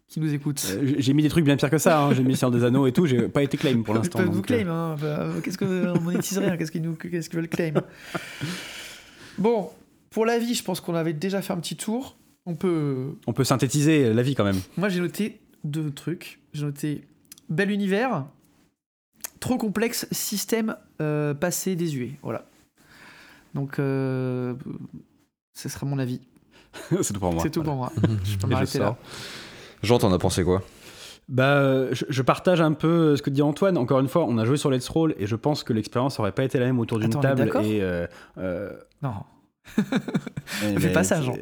qui nous écoute? Euh, j'ai mis des trucs bien pires que ça, hein. j'ai mis Seigneur des Anneaux et tout, j'ai pas été claim pour Ils l'instant. peuvent nous donc, euh, claim. Hein. Bah, Qu'est-ce qu'on monétise rien Qu'est-ce qu'ils nous, qu'est-ce qu'ils veulent claim? Bon, pour la vie, je pense qu'on avait déjà fait un petit tour. On peut. On peut synthétiser la vie quand même. Moi, j'ai noté deux trucs. J'ai noté bel univers, trop complexe, système euh, passé désuet. Voilà. Donc, euh, ce sera mon avis. c'est tout pour moi. C'est tout Voilà. pour moi. Je peux je m'arrêter là. sors. Jean, t'en as pensé quoi? Bah, je, je partage un peu ce que dit Antoine. Encore une fois, on a joué sur Let's Roll et je pense que l'expérience aurait pas été la même autour d'une table. d'accord? Et, euh, euh, Non, mais- fais pas ça, Jean.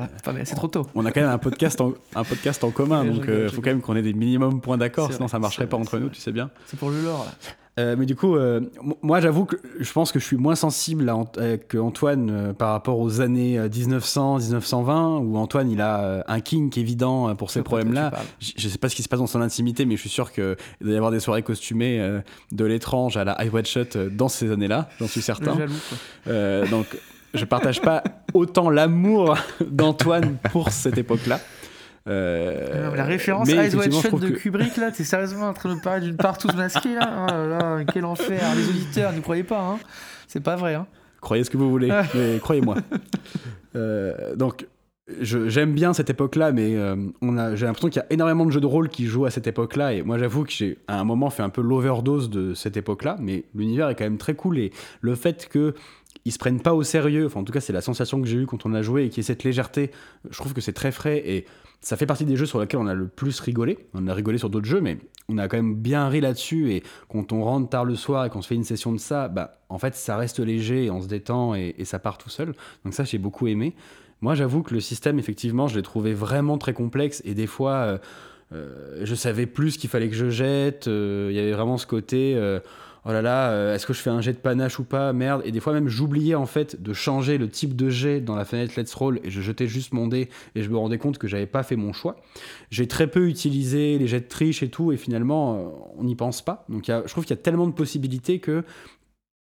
C'est trop tôt. On a quand même un podcast en, un podcast en commun, donc il je faut quand même qu'on ait des minimum points d'accord, sinon ça marcherait pas entre nous, vrai. tu sais bien. C'est pour le lore, là. Euh, mais du coup, euh, moi j'avoue que je pense que je suis moins sensible à euh, que Antoine euh, par rapport aux années euh, 1900, 1920, où Antoine il a euh, un kink évident euh, pour ces problèmes-là. Je je sais pas ce qui se passe dans son intimité, mais je suis sûr qu'il doit y avoir des soirées costumées euh, de l'étrange à la High Shut euh, dans ces années-là, j'en suis certain. jaloux. Euh, donc, je partage pas autant l'amour d'Antoine pour cette époque-là. Euh, la référence mais Eyes Wide Shut de que- Kubrick, là, t'es sérieusement en train de parler d'une partouze masquée, là Oh là là, quel enfer Les auditeurs, n'y croyez pas, hein C'est pas vrai, hein Croyez ce que vous voulez, mais croyez-moi. Euh, donc, j'aime bien cette époque-là, mais euh, on a- j'ai l'impression qu'il y a énormément de jeux de rôle qui jouent à cette époque-là. Et moi, j'avoue que j'ai à un moment fait un peu l'overdose de cette époque-là, mais l'univers est quand même très cool. Et le fait que ils se prennent pas au sérieux, enfin en tout cas c'est la sensation que j'ai eue quand on a joué et qu'il y ait cette légèreté, je trouve que c'est très frais et ça fait partie des jeux sur lesquels on a le plus rigolé. On a rigolé sur d'autres jeux, mais on a quand même bien ri là-dessus et quand on rentre tard le soir et qu'on se fait une session de ça, bah en fait ça reste léger, et on se détend et, et ça part tout seul. Donc ça j'ai beaucoup aimé. Moi j'avoue que le système effectivement je l'ai trouvé vraiment très complexe et des fois euh, euh, je savais plus ce qu'il fallait que je jette. euh, Il y avait vraiment ce côté. Oh là là, euh, est-ce que je fais un jet de panache ou pas Merde. Et des fois même, j'oubliais en fait de changer le type de jet dans la fenêtre Let's Roll et je jetais juste mon dé et je me rendais compte que j'avais pas fait mon choix. J'ai très peu utilisé les jets de triche et tout et finalement, euh, on n'y pense pas. Donc je trouve qu'il y a tellement de possibilités que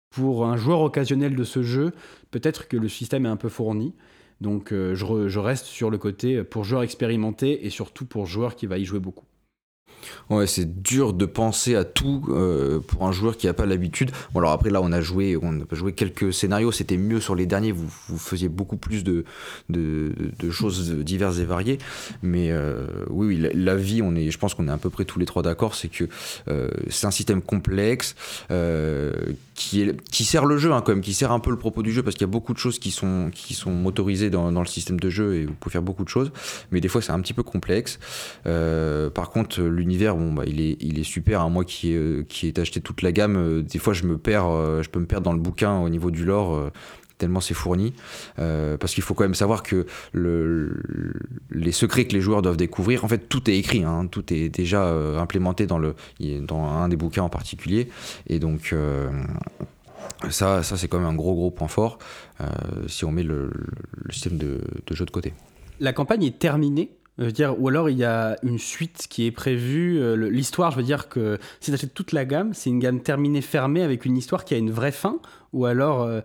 pour un joueur occasionnel de ce jeu, peut-être que le système est un peu fourni. Donc euh, je reste sur le côté pour joueur expérimenté et surtout pour joueur qui va y jouer beaucoup. Ouais, c'est dur de penser à tout euh, pour un joueur qui n'a pas l'habitude. Bon, alors après, là, on a joué, on a joué quelques scénarios, c'était mieux sur les derniers, vous, vous faisiez beaucoup plus de, de, de choses diverses et variées. Mais euh, oui, oui, la, vie, on est, je pense qu'on est à peu près tous les trois d'accord, c'est que euh, c'est un système complexe qui, est, qui sert le jeu, hein, quand même, qui sert un peu le propos du jeu, parce qu'il y a beaucoup de choses qui sont, qui sont motorisées dans, dans le système de jeu et vous pouvez faire beaucoup de choses. Mais des fois, c'est un petit peu complexe. Par contre, l'univers, bon, bah, il, est, super. hein. Moi euh, qui ai acheté toute la gamme, euh, des fois je me perds, euh, je peux me perdre dans le bouquin au niveau du lore. tellement c'est fourni parce qu'il faut quand même savoir que le, le- les secrets que les joueurs doivent découvrir en fait tout est écrit hein. tout est déjà implémenté dans un des bouquins en particulier et donc ça, c'est quand même un gros gros point fort si on met le, système de jeu de côté La campagne est terminée je veux dire, ou alors il y a une suite qui est prévue. euh, L'histoire, je veux dire que si tu achètes toute la gamme, c'est une gamme terminée, fermée, avec une histoire qui a une vraie fin, ou alors euh,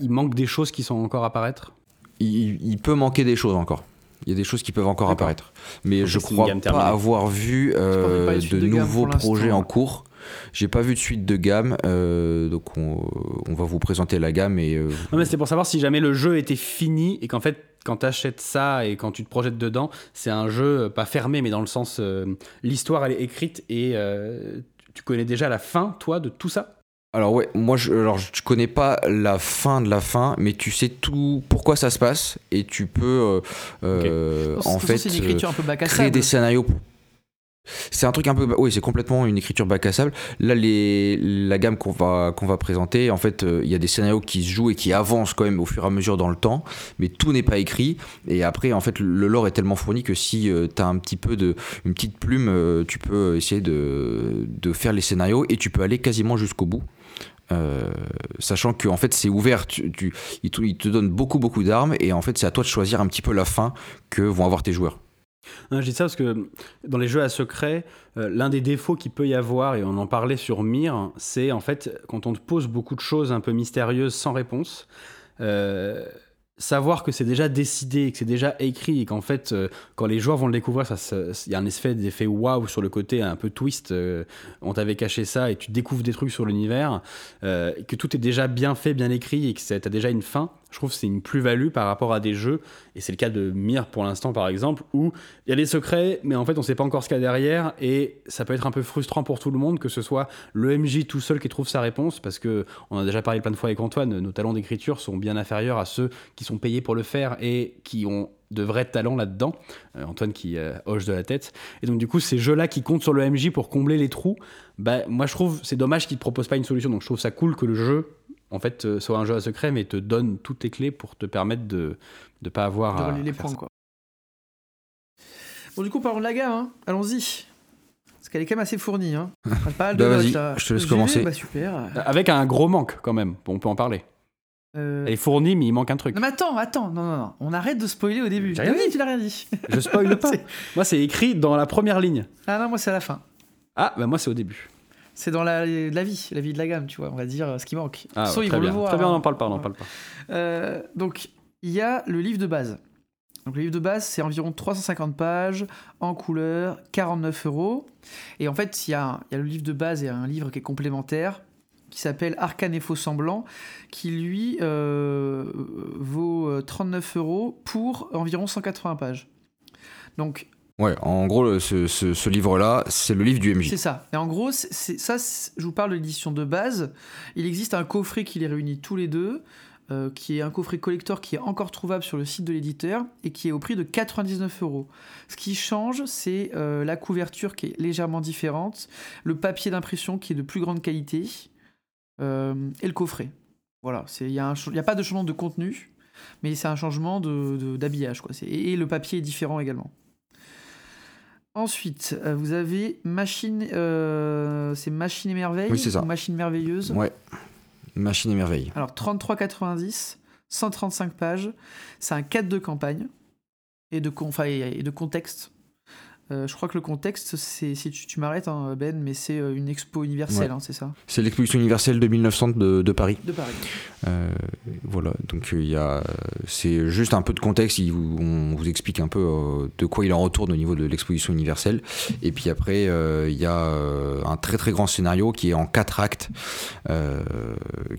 il manque des choses qui sont encore à apparaître il, il peut manquer des choses encore. Il y a des choses qui peuvent encore apparaître. Mais je c'est crois pas terminée. avoir vu euh, de nouveaux projets en cours. J'ai pas vu de suite de gamme. euh, donc on, on va vous présenter la gamme et euh, Non, mais c'était pour savoir si jamais le jeu était fini et qu'en fait, quand tu achètes ça et quand tu te projettes dedans, c'est un jeu euh, pas fermé, mais dans le sens euh, l'histoire elle est écrite et euh, tu connais déjà la fin, toi, de tout ça? Alors ouais, moi je, alors je connais pas la fin de la fin, mais tu sais tout pourquoi ça se passe et tu peux euh, euh, en fait c'est une écriture un peu créer des scénarios. C'est un truc un peu, oui, c'est complètement une écriture bac à sable. Là, les, la gamme qu'on va qu'on va présenter, en fait, euh, il y a des scénarios qui se jouent et qui avancent quand même au fur et à mesure dans le temps, mais tout n'est pas écrit. Et après, en fait, le lore est tellement fourni que si tu as un petit peu de une petite plume, euh, tu peux essayer de de faire les scénarios et tu peux aller quasiment jusqu'au bout. Euh, sachant que en fait c'est ouvert, tu, tu- il te donne beaucoup beaucoup d'armes et en fait c'est à toi de choisir un petit peu la fin que vont avoir tes joueurs. Hein, Je dis ça parce que dans les jeux à secret, euh, l'un des défauts qu'il peut y avoir, et on en parlait sur Myr, c'est en fait quand on te pose beaucoup de choses un peu mystérieuses sans réponse, euh, savoir que c'est déjà décidé, que c'est déjà écrit, et qu'en fait, euh, quand les joueurs vont le découvrir, il y a un effet d'effet waouh sur le côté un peu twist, on t'avait caché ça, et tu découvres des trucs sur l'univers, que tout est déjà bien fait, bien écrit, et que tu as déjà une fin. Je trouve que c'est une plus-value par rapport à des jeux, et c'est le cas de Myr pour l'instant par exemple, où il y a des secrets, mais en fait on sait pas encore ce qu'il y a derrière, et ça peut être un peu frustrant pour tout le monde que ce soit le MJ tout seul qui trouve sa réponse, parce que on a déjà parlé plein de fois avec Antoine, nos talents d'écriture sont bien inférieurs à ceux qui sont payés pour le faire et qui ont de vrais talents là-dedans. Euh, Antoine qui euh, hoche de la tête. Et donc du coup ces jeux-là qui comptent sur le MJ pour combler les trous, bah moi je trouve c'est dommage qu'ils te proposent pas une solution. Donc je trouve ça cool que le jeu en fait euh, soit un jeu à secret mais te donne toutes les clés pour te permettre de ne pas avoir de à les faire points, ça. quoi. Bon, du coup, parlons de la gamme, hein. allons-y. Parce qu'elle est quand même assez fournie. Hein. Pas mal de Bah, notes, vas-y, là. je te laisse commencer. Bah super. Avec un gros manque quand même, on peut en parler. Euh, Elle est fournie, mais il manque un truc. Non mais attends, attends, non, non, non. On arrête de spoiler au début. J'ai rien Ah oui, dit. tu l'as rien dit. Je spoil pas. Moi, c'est écrit dans la première ligne. Ah non, moi c'est à la fin. Ah, bah moi, c'est au début. C'est dans la, la vie, la vie de la gamme, tu vois, on va dire euh, ce qui manque. Ah, ils très vont bien. le voir. Très bien, on n'en parle pas, on n'en parle pas. Euh, donc, il y a le livre de base. Donc, le livre de base, c'est environ 350 pages, en couleur, 49 euros. Et en fait, il y, a, il y a le livre de base et un livre qui est complémentaire, qui s'appelle Arcane et faux semblants, qui lui euh, vaut euh, 39 euros pour environ 180 pages. Donc, Ouais, en gros, ce, ce- livre-là, c'est le livre du MJ. C'est ça. Et en gros, ça, je vous parle de l'édition de base. Il existe un coffret qui les réunit tous les deux, euh, qui est un coffret collector qui est encore trouvable sur le site de l'éditeur et qui est au prix de 99 euros. Ce qui change, c'est euh, la couverture qui est légèrement différente, le papier d'impression qui est de plus grande qualité euh, et le coffret. Voilà, il n'y a, a pas de changement de contenu, mais c'est un changement d'habillage. De, d'habillage, quoi. Et le papier est différent également. Ensuite, euh, vous avez Machine, euh, c'est Machine et Merveille Oui, c'est ça. ou Machine Merveilleuse. Ouais. Machine et merveille. Alors 33,90, 135 pages. C'est un cadre de campagne et de, con- enfin, et et de contexte. Euh, je crois que le contexte, c'est si tu, tu m'arrêtes, hein, Ben, mais c'est euh, une expo universelle, Ouais. hein, c'est ça C'est l'exposition universelle de 1900 de, de Paris. De Paris. Euh, voilà, donc il y a, c'est juste un peu de contexte. il on vous explique un peu euh, de quoi il en retourne au niveau de l'exposition universelle. Et puis après, il y a un très très grand scénario qui est en quatre actes,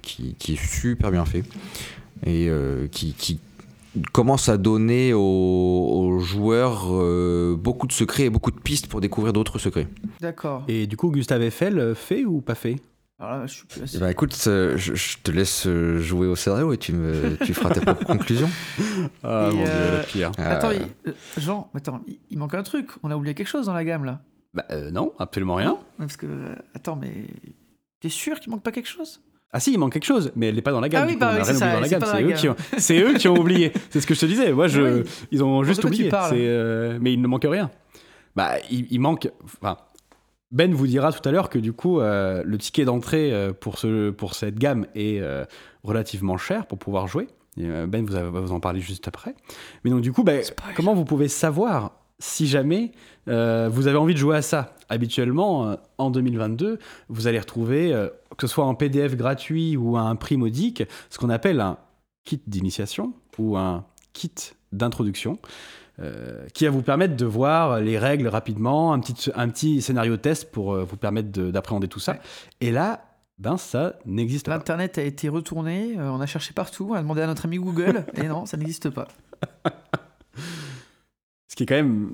qui, qui est super bien fait et qui, qui commence à donner aux, aux joueurs euh, beaucoup de secrets et beaucoup de pistes pour découvrir d'autres secrets. D'accord. Et du coup, Gustave Eiffel, euh, fait ou pas fait? Alors là, je suis plus assez- Bah écoute, euh, je, je te laisse jouer au scénario et tu, me, tu feras tes propres conclusions. Ah Et, mon euh, dieu, le pire. Attends, il- Jean, attends, il, il manque un truc. On a oublié quelque chose dans la gamme là. Bah euh, non, absolument rien. Parce que, attends, mais t'es sûr qu'il manque pas quelque chose? Ah si, il manque quelque chose, mais elle n'est pas dans la gamme. Ah oui, bah oui, c'est ça, c'est eux, qui ont- c'est eux qui ont oublié. C'est ce que je te disais. Moi, je, Ah oui. ils ont juste oublié. euh, mais il ne manque rien. Bah, il, il manque. Enfin, ben vous dira tout à l'heure que du coup, euh, le ticket d'entrée euh, pour, ce, pour cette gamme est euh, relativement cher pour pouvoir jouer. Ben vous, va vous en parler juste après. Mais donc, du coup, bah, Spoil. comment vous pouvez savoir si jamais euh, vous avez envie de jouer à ça Habituellement, euh, en 2022, vous allez retrouver, euh, que ce soit en PDF gratuit ou à un prix modique, ce qu'on appelle un kit d'initiation ou un kit d'introduction. qui va vous permettre de voir les règles rapidement, un petit, un petit scénario test pour vous permettre de- d'appréhender tout ça. Ouais. Et là, ben ça n'existe pas. L'internet a été retourné, on a cherché partout, on a demandé à notre ami Google, et non, ça n'existe pas. Ce qui est quand même,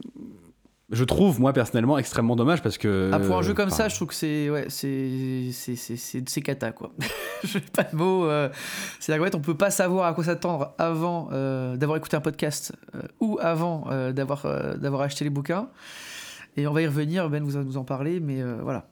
je trouve moi personnellement extrêmement dommage parce que. Ah, pour un jeu comme ça, je trouve que c'est ouais, c'est cata quoi. Je n'ai pas de mots. euh, C'est-à-dire qu'en fait, on peut pas savoir à quoi s'attendre avant euh, d'avoir écouté un podcast euh, ou avant euh, d'avoir d'avoir acheté les bouquins. Et on va y revenir. Ben vous nous en parler, mais voilà.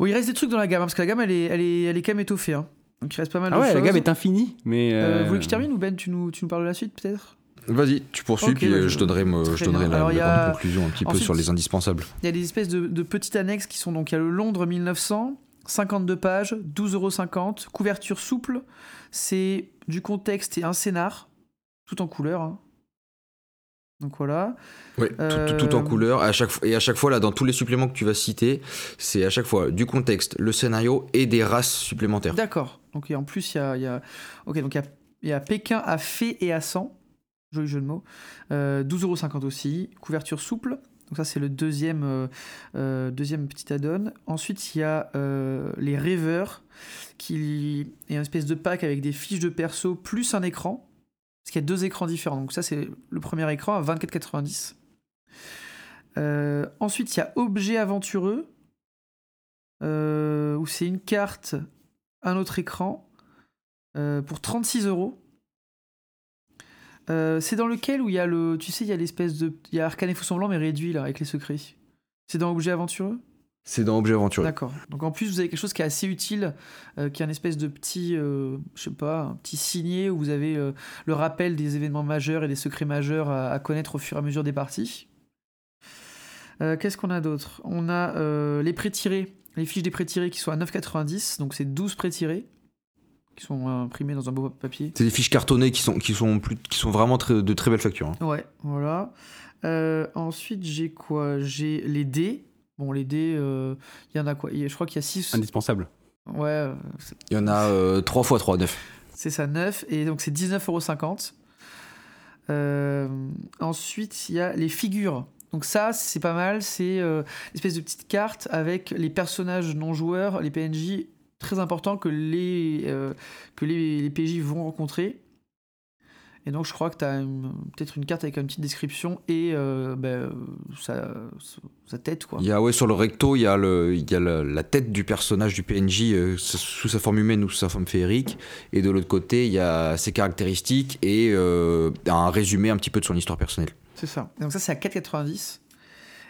Bon, il reste des trucs dans la gamme hein, parce que la gamme elle est elle est elle est quand même étoffée. hein. Donc il reste pas mal Ah de ouais, la choses. gamme est infinie, mais. Vous voulez que je termine ou Ben tu nous tu nous parles de la suite peut-être? Vas-y, tu poursuis, puis euh, je- donnerai, me- je donnerai la, a- conclusion un petit peu sur les indispensables. Il y a des espèces de, de petites annexes qui sont donc il y a le Londres 1900, 52 pages, 12,50€, couverture souple, c'est du contexte et un scénar, tout en couleur. hein. Donc voilà. Oui, tout, tout- tout en Euh, couleur. À chaque, et à chaque fois, là, dans tous les suppléments que tu vas citer, c'est à chaque fois du contexte, le scénario et des races supplémentaires. D'accord. Donc et en plus il y a, y a- ok donc il y a, il y a Pékin à fée et à sang, joli jeu de mots. Euh, 12,50€ aussi, couverture souple. Donc ça c'est le deuxième euh, euh, petit add-on. Ensuite il y a euh, les rêveurs qui est une espèce de pack avec des fiches de perso plus un écran. Parce qu'il y a deux écrans différents. Donc ça c'est le premier écran à 24,90. Euh, ensuite il y a objet aventureux où c'est une carte un autre écran pour 36 euros. Euh, c'est dans lequel où il y a le. Tu sais, il y a l'espèce de. Il y a Arcane et Faux Semblant, mais réduit là, avec les secrets. C'est dans Objet Aventureux? C'est dans Objet Aventureux. D'accord. Donc en plus, vous avez quelque chose qui est assez utile, euh, qui est un espèce de petit. euh, je sais pas, un petit signet où vous avez euh, le rappel des événements majeurs et des secrets majeurs à, à connaître au fur et à mesure des parties. Qu'est-ce qu'on a d'autre? On a les pré-tirés, les fiches des pré-tirés qui sont à 9,90, donc c'est 12 pré-tirés qui sont euh, imprimés dans un beau papier. C'est des fiches cartonnées qui sont, qui sont, plus, qui sont vraiment très- de très belles factures. hein. Ouais, voilà. Euh, ensuite, j'ai quoi? J'ai les dés. Bon, les dés, euh, il y en a quoi? Je crois qu'il y a 6. Indispensable. Ouais, euh, Il y en a euh, 3 x 3, 9. c'est ça, 9. Et donc, c'est 19,50€. Euh, ensuite, il y a les figures. Donc ça, c'est pas mal. C'est euh, une espèce de petite carte avec les personnages non joueurs, les PNJ très importants que les, euh, que les, les PJ vont rencontrer. Et donc, je crois que tu as peut-être une carte avec une petite description et euh, ben, sa, sa tête. Quoi. Il y a, ouais, sur le recto, il y a, le, il y a la, la tête du personnage du PNJ euh, sous sa forme humaine ou sous sa forme féerique. Et de l'autre côté, il y a ses caractéristiques et euh, un résumé un petit peu de son histoire personnelle. C'est ça. Et donc ça, c'est à 4,90.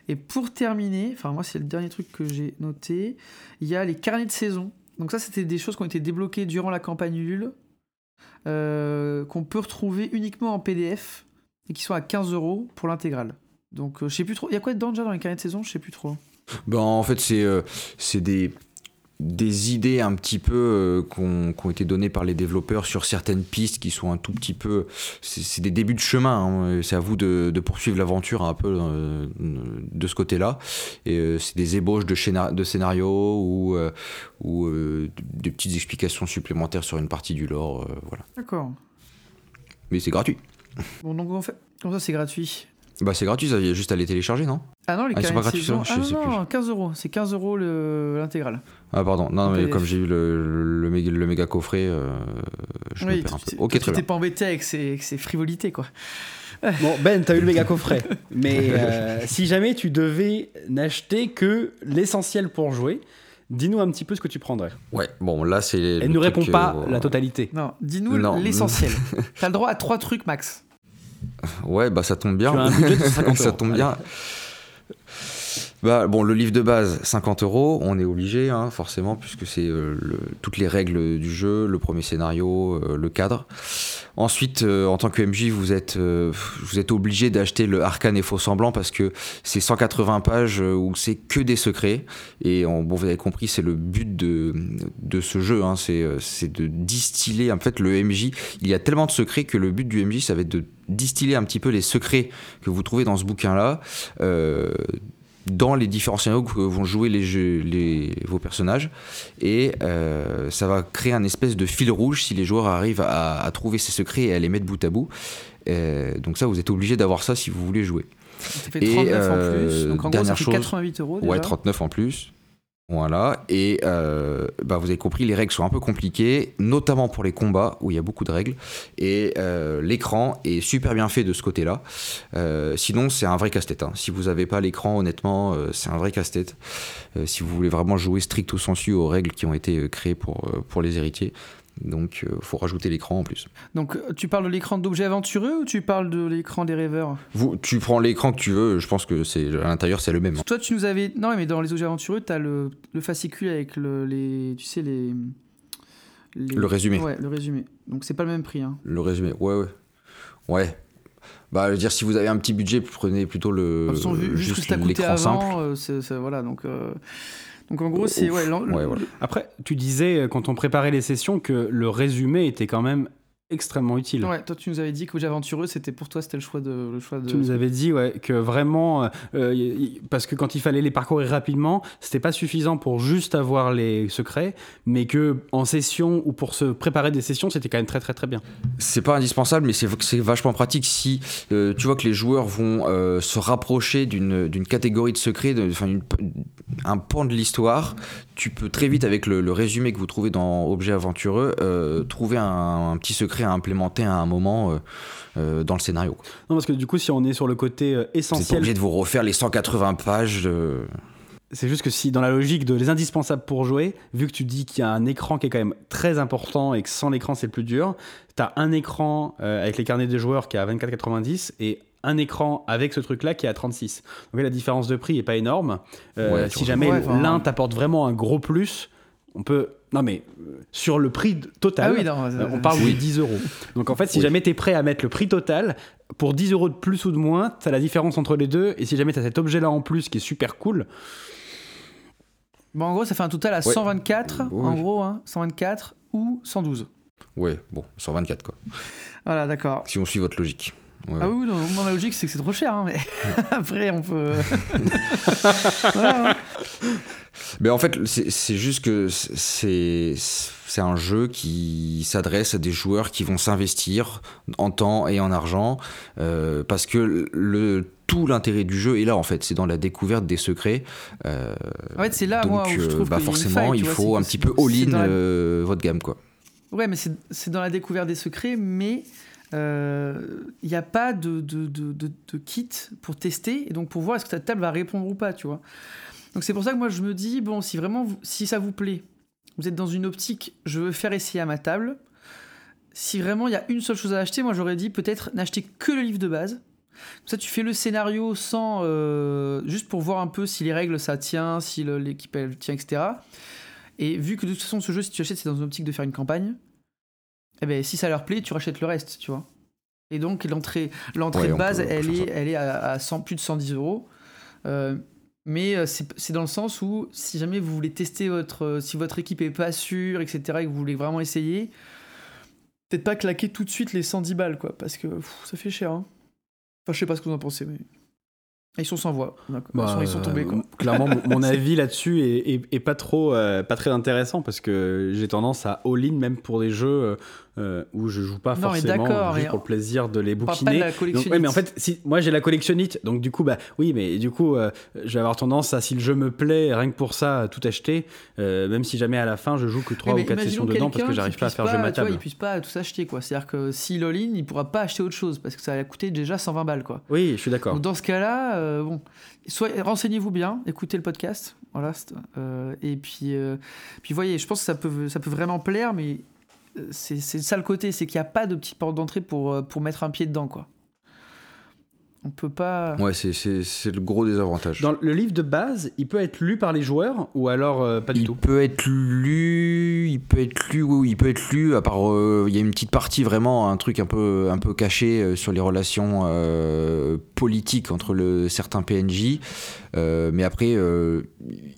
Et pour terminer, enfin moi, c'est le dernier truc que j'ai noté, il y a les carnets de saison. Donc ça, c'était des choses qui ont été débloquées durant la campagne Ulule, euh, qu'on peut retrouver uniquement en PDF et qui sont à 15 euros pour l'intégrale. Donc euh, je sais plus trop. Il y a quoi dedans déjà dans les carnets de saison? Je sais plus trop. Ben, en fait, c'est euh, c'est des, des idées un petit peu euh, qui ont été données par les développeurs sur certaines pistes qui sont un tout petit peu. C'est des débuts de chemin. hein. C'est à vous de, de poursuivre l'aventure un peu euh, de ce côté-là. Et euh, c'est des ébauches de, scénar- de scénarios ou, euh, ou des petites explications supplémentaires sur une partie du lore. voilà. D'accord. Mais c'est gratuit. Bon, donc en fait, comme ça, c'est gratuit. Bah, c'est gratuit, ça, il y a juste à les télécharger, non Ah non, les Ah, ils sont pas gratuits, saison. ça Ah Je sais non, plus. non, 15 euros. C'est 15 euros le- l'intégrale. Ah, pardon. Non, mais PDF. comme j'ai eu le, le, méga, le méga coffret, euh, je me Oui, perds un peu. Ok, très tu bien. t'es pas embêté avec ces, avec ces frivolités, quoi. Bon, Ben, t'as eu le méga coffret. Mais euh, si jamais tu devais n'acheter que l'essentiel pour jouer, dis-nous un petit peu ce que tu prendrais. Ouais, bon, là, c'est. Elle le ne répond pas euh, la totalité. Non, dis-nous l'essentiel. T'as le droit à trois trucs max. Ouais, bah ça tombe bien. Tu as un budget de 50 ça euros. tombe bien. Bah, bon, le livre de base, 50 euros, on est obligé, hein, forcément, puisque c'est euh, le- toutes les règles du jeu, le premier scénario, euh, le cadre. Ensuite, euh, en tant que MJ, vous êtes, vous êtes obligé d'acheter le Arcane et Faux Semblant parce que c'est 180 pages où c'est que des secrets. Et on- bon, vous avez compris, c'est le but de, de ce jeu, hein, c'est c'est de distiller. En fait, le MJ, il y a tellement de secrets que le but du MJ, ça va être de distiller un petit peu les secrets que vous trouvez dans ce bouquin-là. euh, dans les différents scénarios que vont jouer les jeux, les, vos personnages. Et euh, ça va créer un espèce de fil rouge si les joueurs arrivent à, à trouver ces secrets et à les mettre bout à bout. Euh, donc ça, vous êtes obligé d'avoir ça si vous voulez jouer. Ça fait Et, 39 en euh, plus. Donc en gros, ça fait chose- 88 euros. Déjà. Ouais, 39 en plus. Voilà, et euh, bah, vous avez compris, les règles sont un peu compliquées, notamment pour les combats où il y a beaucoup de règles, et euh, l'écran est super bien fait de ce côté-là. Euh, sinon, c'est un vrai casse-tête. hein. Si vous n'avez pas l'écran, honnêtement, euh, c'est un vrai casse-tête. Si vous voulez vraiment jouer stricto sensu aux règles qui ont été créées pour, pour les héritiers, donc il faut rajouter l'écran en plus. Donc euh, tu parles de l'écran d'objets aventureux ou tu parles de l'écran des rêveurs? Vous, tu prends l'écran que tu veux, je pense que c'est à l'intérieur c'est le même. hein. Toi, tu nous avais. Non, mais dans les objets aventureux, t'as le, le fascicule avec le, les. Tu sais, les. les- Le résumé. Ouais, le résumé. Donc c'est pas le même prix. Hein. Le résumé, ouais, ouais. Ouais. Bah, je veux dire, si vous avez un petit budget, prenez plutôt le. Façon, juste coûté l'écran simple. euh, c'est- voilà. Donc, euh, donc en gros, c'est. Ouais, l'en- Ouais, voilà. Après, tu disais, euh, quand on préparait les sessions, que le résumé était quand même extrêmement utile. Ouais, toi, tu nous avais dit qu'objets aventureux, c'était pour toi, c'était le choix de. Le choix de... Tu nous avais dit ouais, que vraiment, euh, euh, y- y- parce que quand il fallait les parcourir rapidement, c'était pas suffisant pour juste avoir les secrets, mais que en session ou pour se préparer des sessions, c'était quand même très très très bien. C'est pas indispensable, mais c'est c'est vachement pratique si euh, tu vois que les joueurs vont euh, se rapprocher d'une d'une catégorie de secrets, de- un pan de l'histoire. Tu peux très vite, avec le, le résumé que vous trouvez dans Objet Aventureux, euh, trouver un, un petit secret à implémenter à un moment euh, euh, dans le scénario. Non, parce que du coup, si on est sur le côté essentiel, obligé de vous refaire les 180 pages. c'est juste que si dans la logique de les indispensables pour jouer, vu que tu dis qu'il y a un écran qui est quand même très important et que sans l'écran c'est le plus dur, tu as un écran euh, avec les carnets des joueurs qui est à 24,90 et un écran avec ce truc là qui est à 36. Donc la différence de prix est pas énorme. Euh, Ouais, si jamais l'un t'apporte vraiment un gros plus, On peut. Non, mais euh, sur le prix total, Ah oui, non, euh, on parle Oui. de 10 euros. Donc en fait, si Oui. jamais tu es prêt à mettre le prix total, pour 10 euros de plus ou de moins, tu as la différence entre les deux. Et si jamais tu as cet objet-là en plus qui est super cool, Bon, en gros, ça fait un total à Ouais. 124, Oui. en gros, hein, 124 ou 112. Ouais, bon, 124 quoi. Voilà, d'accord. Si on suit votre logique. Ouais, Ah oui, non, non, la logique, c'est que c'est trop cher, hein, mais après, on peut. Voilà, hein. Mais en fait, c'est juste que c'est c'est un jeu qui s'adresse à des joueurs qui vont s'investir en temps et en argent euh, parce que le tout l'intérêt du jeu est là en fait, c'est dans la découverte des secrets. Euh, En fait, c'est là, donc moi, où je euh, trouve bah forcément, faille, il vois, faut un petit peu all-in la- euh, votre gamme quoi. Ouais, mais c'est c'est dans la découverte des secrets, mais euh, il n'y a pas de, kit pour tester et donc pour voir est-ce que ta table va répondre ou pas, tu vois. Donc c'est pour ça que moi je me dis, bon, si vraiment, si ça vous plaît, vous êtes dans une optique, je veux faire essayer à ma table. Si vraiment il y a une seule chose à acheter, moi j'aurais dit peut-être n'acheter que le livre de base. Comme ça, tu fais le scénario sans. euh, juste pour voir un peu si les règles ça tient, si l'équipe elle tient, etc. Et vu que de toute façon, ce jeu, si tu achètes, c'est dans une optique de faire une campagne, eh ben, si ça leur plaît, tu rachètes le reste, tu vois. Et donc, l'entrée, l'entrée Ouais, de base, peut- elle, est, elle est à, à 100, plus de 110 euros. Euh, mais euh, c'est dans le sens où, si jamais vous voulez tester votre. euh, si votre équipe est pas sûre, etc., et que vous voulez vraiment essayer, peut-être pas claquer tout de suite les 110 balles, quoi, parce que pff, ça fait cher. Hein. Enfin, je sais pas ce que vous en pensez, mais. Ils sont sans voix. Ils, sont, ils sont tombés, quoi. Clairement, mon- mon avis là-dessus est, est- est pas trop, euh, pas très intéressant parce que j'ai tendance à all-in même pour des jeux euh, où je joue pas Non, forcément juste pour le plaisir de les On parle pas de bouquiner. la Donc, ouais, mais en fait, si, moi j'ai la collectionnite, donc du coup, bah oui, mais du coup, euh, je vais avoir tendance à, si le jeu me plaît, rien que pour ça, tout acheter, euh, même si jamais à la fin je joue que 3 Oui, ou mais 4 sessions dedans parce que j'arrive pas à faire jeu ma tu vois, table. il puisse pas tout s'acheter, quoi. C'est-à-dire que s'il all-in, il pourra pas acheter autre chose parce que ça va coûter déjà 120 balles, quoi. Oui, je suis d'accord. Donc dans ce cas-là, euh, bon, renseignez-vous bien, écoutez le podcast, voilà, et puis, puis voyez, je pense que ça peut, ça peut vraiment plaire, mais c'est ça le côté, c'est qu'il n'y a pas de petite porte d'entrée pour, euh, pour mettre un pied dedans, quoi. On peut pas. Ouais, c'est- le gros désavantage. Dans le livre de base, il peut être lu par les joueurs ou alors euh, pas du il tout? peut être lu, il peut être lu, oui, oui, il peut être lu. À part, euh, il y a une petite partie vraiment, un truc un peu, un peu caché euh, sur les relations euh, politiques entre le, certains PNJ. Euh, mais après, euh,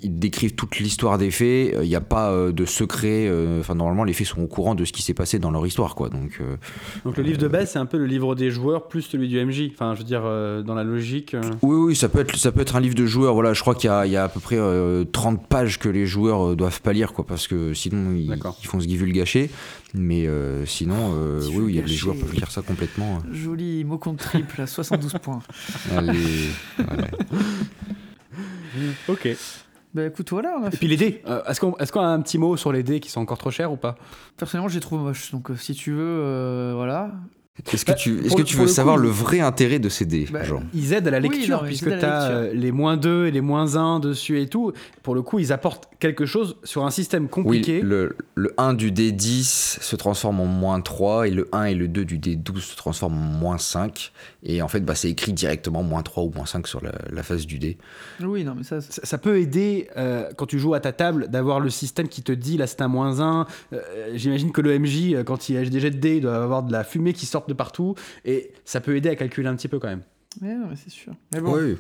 ils décrivent toute l'histoire des faits. Il n'y a pas euh, de secret. euh, Enfin, normalement, les faits sont au courant de ce qui s'est passé dans leur histoire, quoi. Donc, euh, Donc le livre de base, c'est un peu le livre des joueurs plus celui du MJ. Enfin, je veux dire, euh, dans la logique. euh, Oui, oui, ça peut être, ça peut être un livre de joueurs. Voilà, je crois qu'il y a, il y a à peu près euh, 30 pages que les joueurs euh, doivent pas lire, quoi, parce que sinon ils, font se gâcher. Mais euh, sinon, euh, oui, oui, il y a- les joueurs peuvent lire ça complètement. Joli mot contre triple à 72 points. Allez, ouais. Ok. Et Bah écoute, voilà, on a fait- puis les dés. euh, Est-ce qu'on est a un petit mot sur les dés qui sont encore trop chers ou pas? Personnellement, j'ai trouvé moche, donc euh, si tu veux, euh, voilà. Est-ce que Bah, tu, est-ce pour que le- tu pour veux le savoir le vrai intérêt de ces dés, Bah, Ils aident à la Oui, lecture non, puisque tu as les moins 2 et les moins 1 dessus et tout. Pour le coup, ils apportent quelque chose sur un système Oui, compliqué. le, le 1 du D10 se transforme en moins 3 et le 1 et le 2 du D12 se transforment en moins 5. Et en fait, bah, c'est écrit directement moins 3 ou moins 5 sur la, la face du dé. Oui, non, mais ça, Ça, ça peut aider euh, quand tu joues à ta table d'avoir le système qui te dit là c'est un moins 1. J'imagine que le MJ, euh, quand il a des jets de dés, il doit avoir de la fumée qui sort de partout. Et ça peut aider à calculer un petit peu quand même. Ouais, c'est sûr. Mais bon, Oui,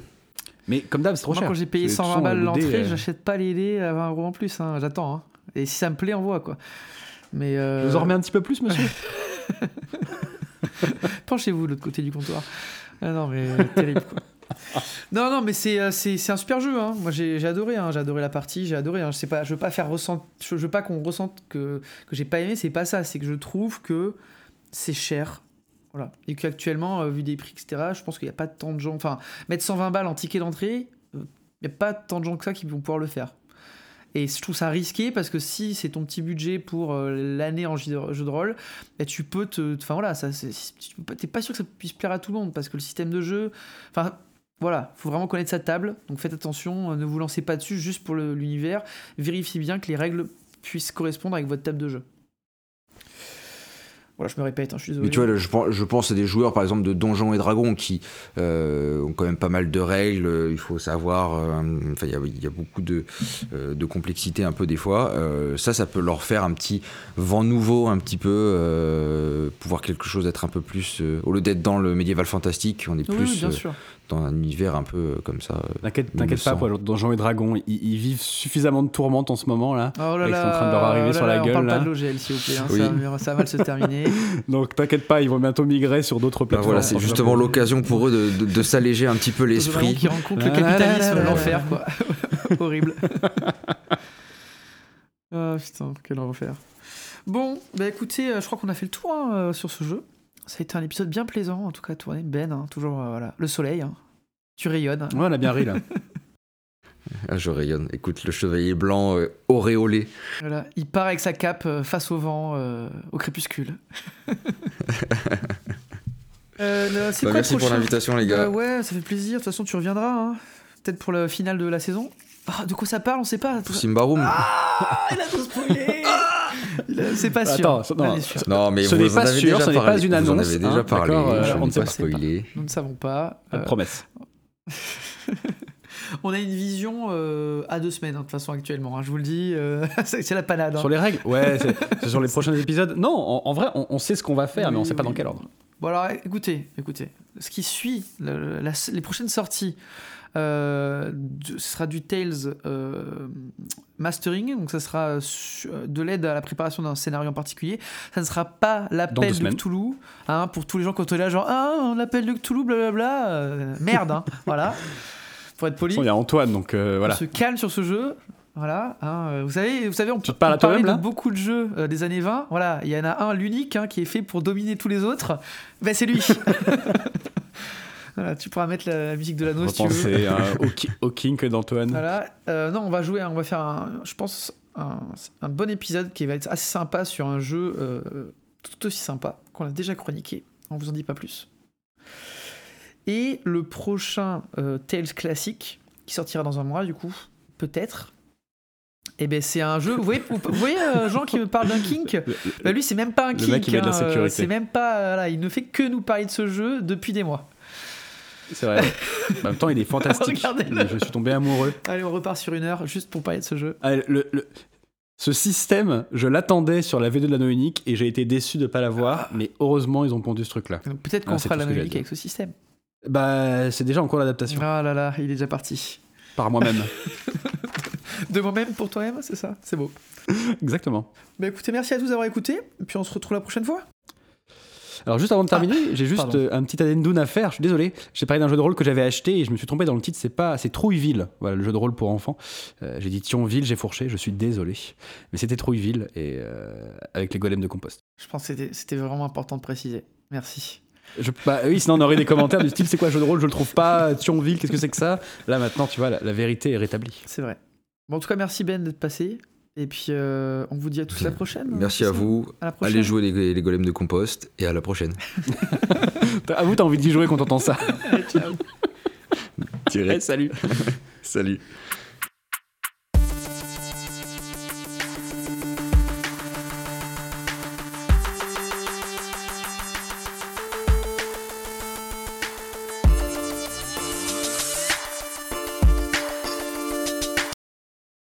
Mais comme d'hab, c'est trop moi, cher. quand j'ai payé C'est- 120 de toute balles l'entrée, euh, j'achète pas les dés à 20 euros en plus. hein, J'attends. hein. Et si ça me plaît, on voit quoi. Mais euh, Je vous en remets un petit peu plus, monsieur penchez-vous de l'autre côté du comptoir. Ah non, mais terrible quoi. Non, non, mais c'est euh, c'est c'est un super jeu. Hein. Moi, j'ai j'ai adoré. Hein. J'ai adoré la partie. J'ai adoré. Hein. Je sais pas. Je veux pas faire ressent. Je veux pas qu'on ressente que que j'ai pas aimé. C'est pas ça. C'est que je trouve que c'est cher. Voilà. Et qu'actuellement, euh, vu des prix, etc., je pense qu'il n'y a pas tant de gens. Enfin, mettre 120 balles en ticket d'entrée, euh, il n'y a pas tant de gens que ça qui vont pouvoir le faire. Et je trouve ça risqué parce que si c'est ton petit budget pour euh, l'année en jeu de rôle, bah, tu peux te. Enfin voilà, ça, t'es pas sûr que ça puisse plaire à tout le monde parce que le système de jeu. Enfin voilà, faut vraiment connaître sa table. Donc faites attention, euh, ne vous lancez pas dessus juste pour l'univers. Vérifiez bien que les règles puissent correspondre avec votre table de jeu. Voilà, je me répète, hein, je suis désolé. Mais tu vois, je, pense- je pense à des joueurs, par exemple, de Donjons et Dragons qui euh, ont quand même pas mal de règles. euh, Il faut savoir. euh, Enfin, il y y, a beaucoup de, euh, de complexité un peu des fois. Euh, ça, ça peut leur faire un petit vent nouveau, un petit peu. euh, pouvoir quelque chose d'être un peu plus. euh, au lieu d'être dans le médiéval fantastique, on est Oui, plus dans un univers un peu euh, comme ça. euh. T'inquiète pas, les Donjons et Dragons, ils, ils vivent suffisamment de tourmente en ce moment là. Oh là Ils sont en train de leur arriver oh sur là la là, gueule, On parle là. pas de l'OGL, s'il vous plaît. hein, Oui. ça, va- ça va mal se terminer. Donc t'inquiète pas, ils vont bientôt migrer sur d'autres Ben plateformes. voilà, c'est justement l'occasion pour eux de, de- de s'alléger un petit peu l'esprit. qui rencontre le capitalisme, l'enfer, quoi. Horrible. Ah putain, quel enfer. Bon, bah écoutez, euh, je crois qu'on a fait le tour hein, sur ce jeu. Ça a été un épisode bien plaisant, en tout cas, tourné. Ben, hein, toujours, euh, voilà. Le soleil, hein. tu rayonnes. Ouais, on a bien ri là. Ah, je rayonne. Écoute, le chevalier blanc euh, auréolé. Voilà. Il part avec sa cape euh, face au vent, euh, au crépuscule. Euh, c'est Bah, quoi merci pour l'invitation, les gars. Euh, ouais, ça fait plaisir. De toute façon, tu reviendras. hein. Peut-être pour le final de la saison. Ah, de quoi ça parle On sait pas. Pour Simbarum. Ah, il a tout spoilé C'est pas sûr. Attends, ça- non. Allez, sûr. Non, mais Ce n'est pas sûr, déjà ce n'est pas une Vous en annonce, avez déjà hein, parlé. euh, je on ne ne sait pas pas. spoiler. Nous ne savons pas. Pas de Euh, promesse. on a une vision euh, à deux semaines, hein, de toute façon, actuellement. hein, je vous le dis, euh, c'est la panade. hein. Sur les règles? Ouais, c'est sur les prochains épisodes? Non, en, en vrai, on, on sait ce qu'on va faire, mais on Oui, sait pas oui. dans quel ordre. Bon, alors écoutez, écoutez. Ce qui suit, le- la- les prochaines sorties, ce sera du Tales euh, Mastering, donc ça sera su- de l'aide à la préparation d'un scénario en particulier. Ça ne sera pas l'appel de. Cthulhu, hein, pour tous les gens quand on est là, genre Ah, l'appel de Cthulhu, blablabla. euh, merde, hein, voilà. Pour être poli. Il y a Antoine, donc euh, voilà. On se calme sur ce jeu. Voilà, hein, euh, vous savez, vous savez, on peut à parler de beaucoup de jeux euh, des années 20. Voilà, il y en a un, l'unique, hein, qui est fait pour dominer tous les autres. Ben c'est lui. voilà, tu pourras mettre la, la musique de l'anneau si tu veux. Au, au kink d'Antoine. Voilà. Euh, non, on va jouer, on va faire, un, je pense, un, un bon épisode qui va être assez sympa sur un jeu euh, tout aussi sympa qu'on a déjà chroniqué. On vous en dit pas plus. Et le prochain euh, Tales classique qui sortira dans un mois, du coup, peut-être. Et ben c'est un jeu. Vous voyez, vous, voyez euh, Jean qui me parle d'un kink? Bah lui, c'est même pas un kink. hein. C'est même pas. voilà, il ne fait que nous parler de ce jeu depuis des mois. C'est vrai. en même temps, il est fantastique. Je suis tombé amoureux. Allez, on repart sur une heure juste pour parler de ce jeu. Ah, le- le- Ce système, je l'attendais sur la V2 de l'anneau unique et j'ai été déçu de pas l'avoir, mais heureusement, ils ont pondu ce truc-là. Peut-être Ah, qu'on c'est fera tout la ce que j'ai à musique dire. avec ce système. Bah, c'est déjà en cours d'adaptation. Ah là là, il est déjà parti. Par moi-même. De moi-même pour toi-même, c'est ça? C'est beau. Exactement. Bah écoutez, merci à tous d'avoir écouté. Et puis on se retrouve la prochaine fois. Alors juste avant de terminer, j'ai juste pardon. euh, un petit addendum à faire. Je suis désolé. J'ai parlé d'un jeu de rôle que j'avais acheté et je me suis trompé dans le titre. C'est pas, c'est Trouilleville. Voilà le jeu de rôle pour enfants. Euh, j'ai dit Thionville, j'ai fourché. Je suis désolé, mais c'était Trouilleville et euh, avec les golems de compost. Je pense que c'était- c'était vraiment important de préciser. Merci. Je, bah oui, sinon on aurait des commentaires du style c'est quoi le jeu de rôle? Je le trouve pas. Thionville, qu'est-ce que c'est que ça? Là maintenant, tu vois, la, la vérité est rétablie. C'est vrai. Bon, en tout cas, merci Ben d'être passé. Et puis euh, on vous dit à tous à la prochaine. Merci à vous. À la prochaine. Allez jouer les, les golems de compost et à la prochaine. À vous, t'as envie d'y jouer quand t'entends ça. Allez, ciao. Salut. Salut.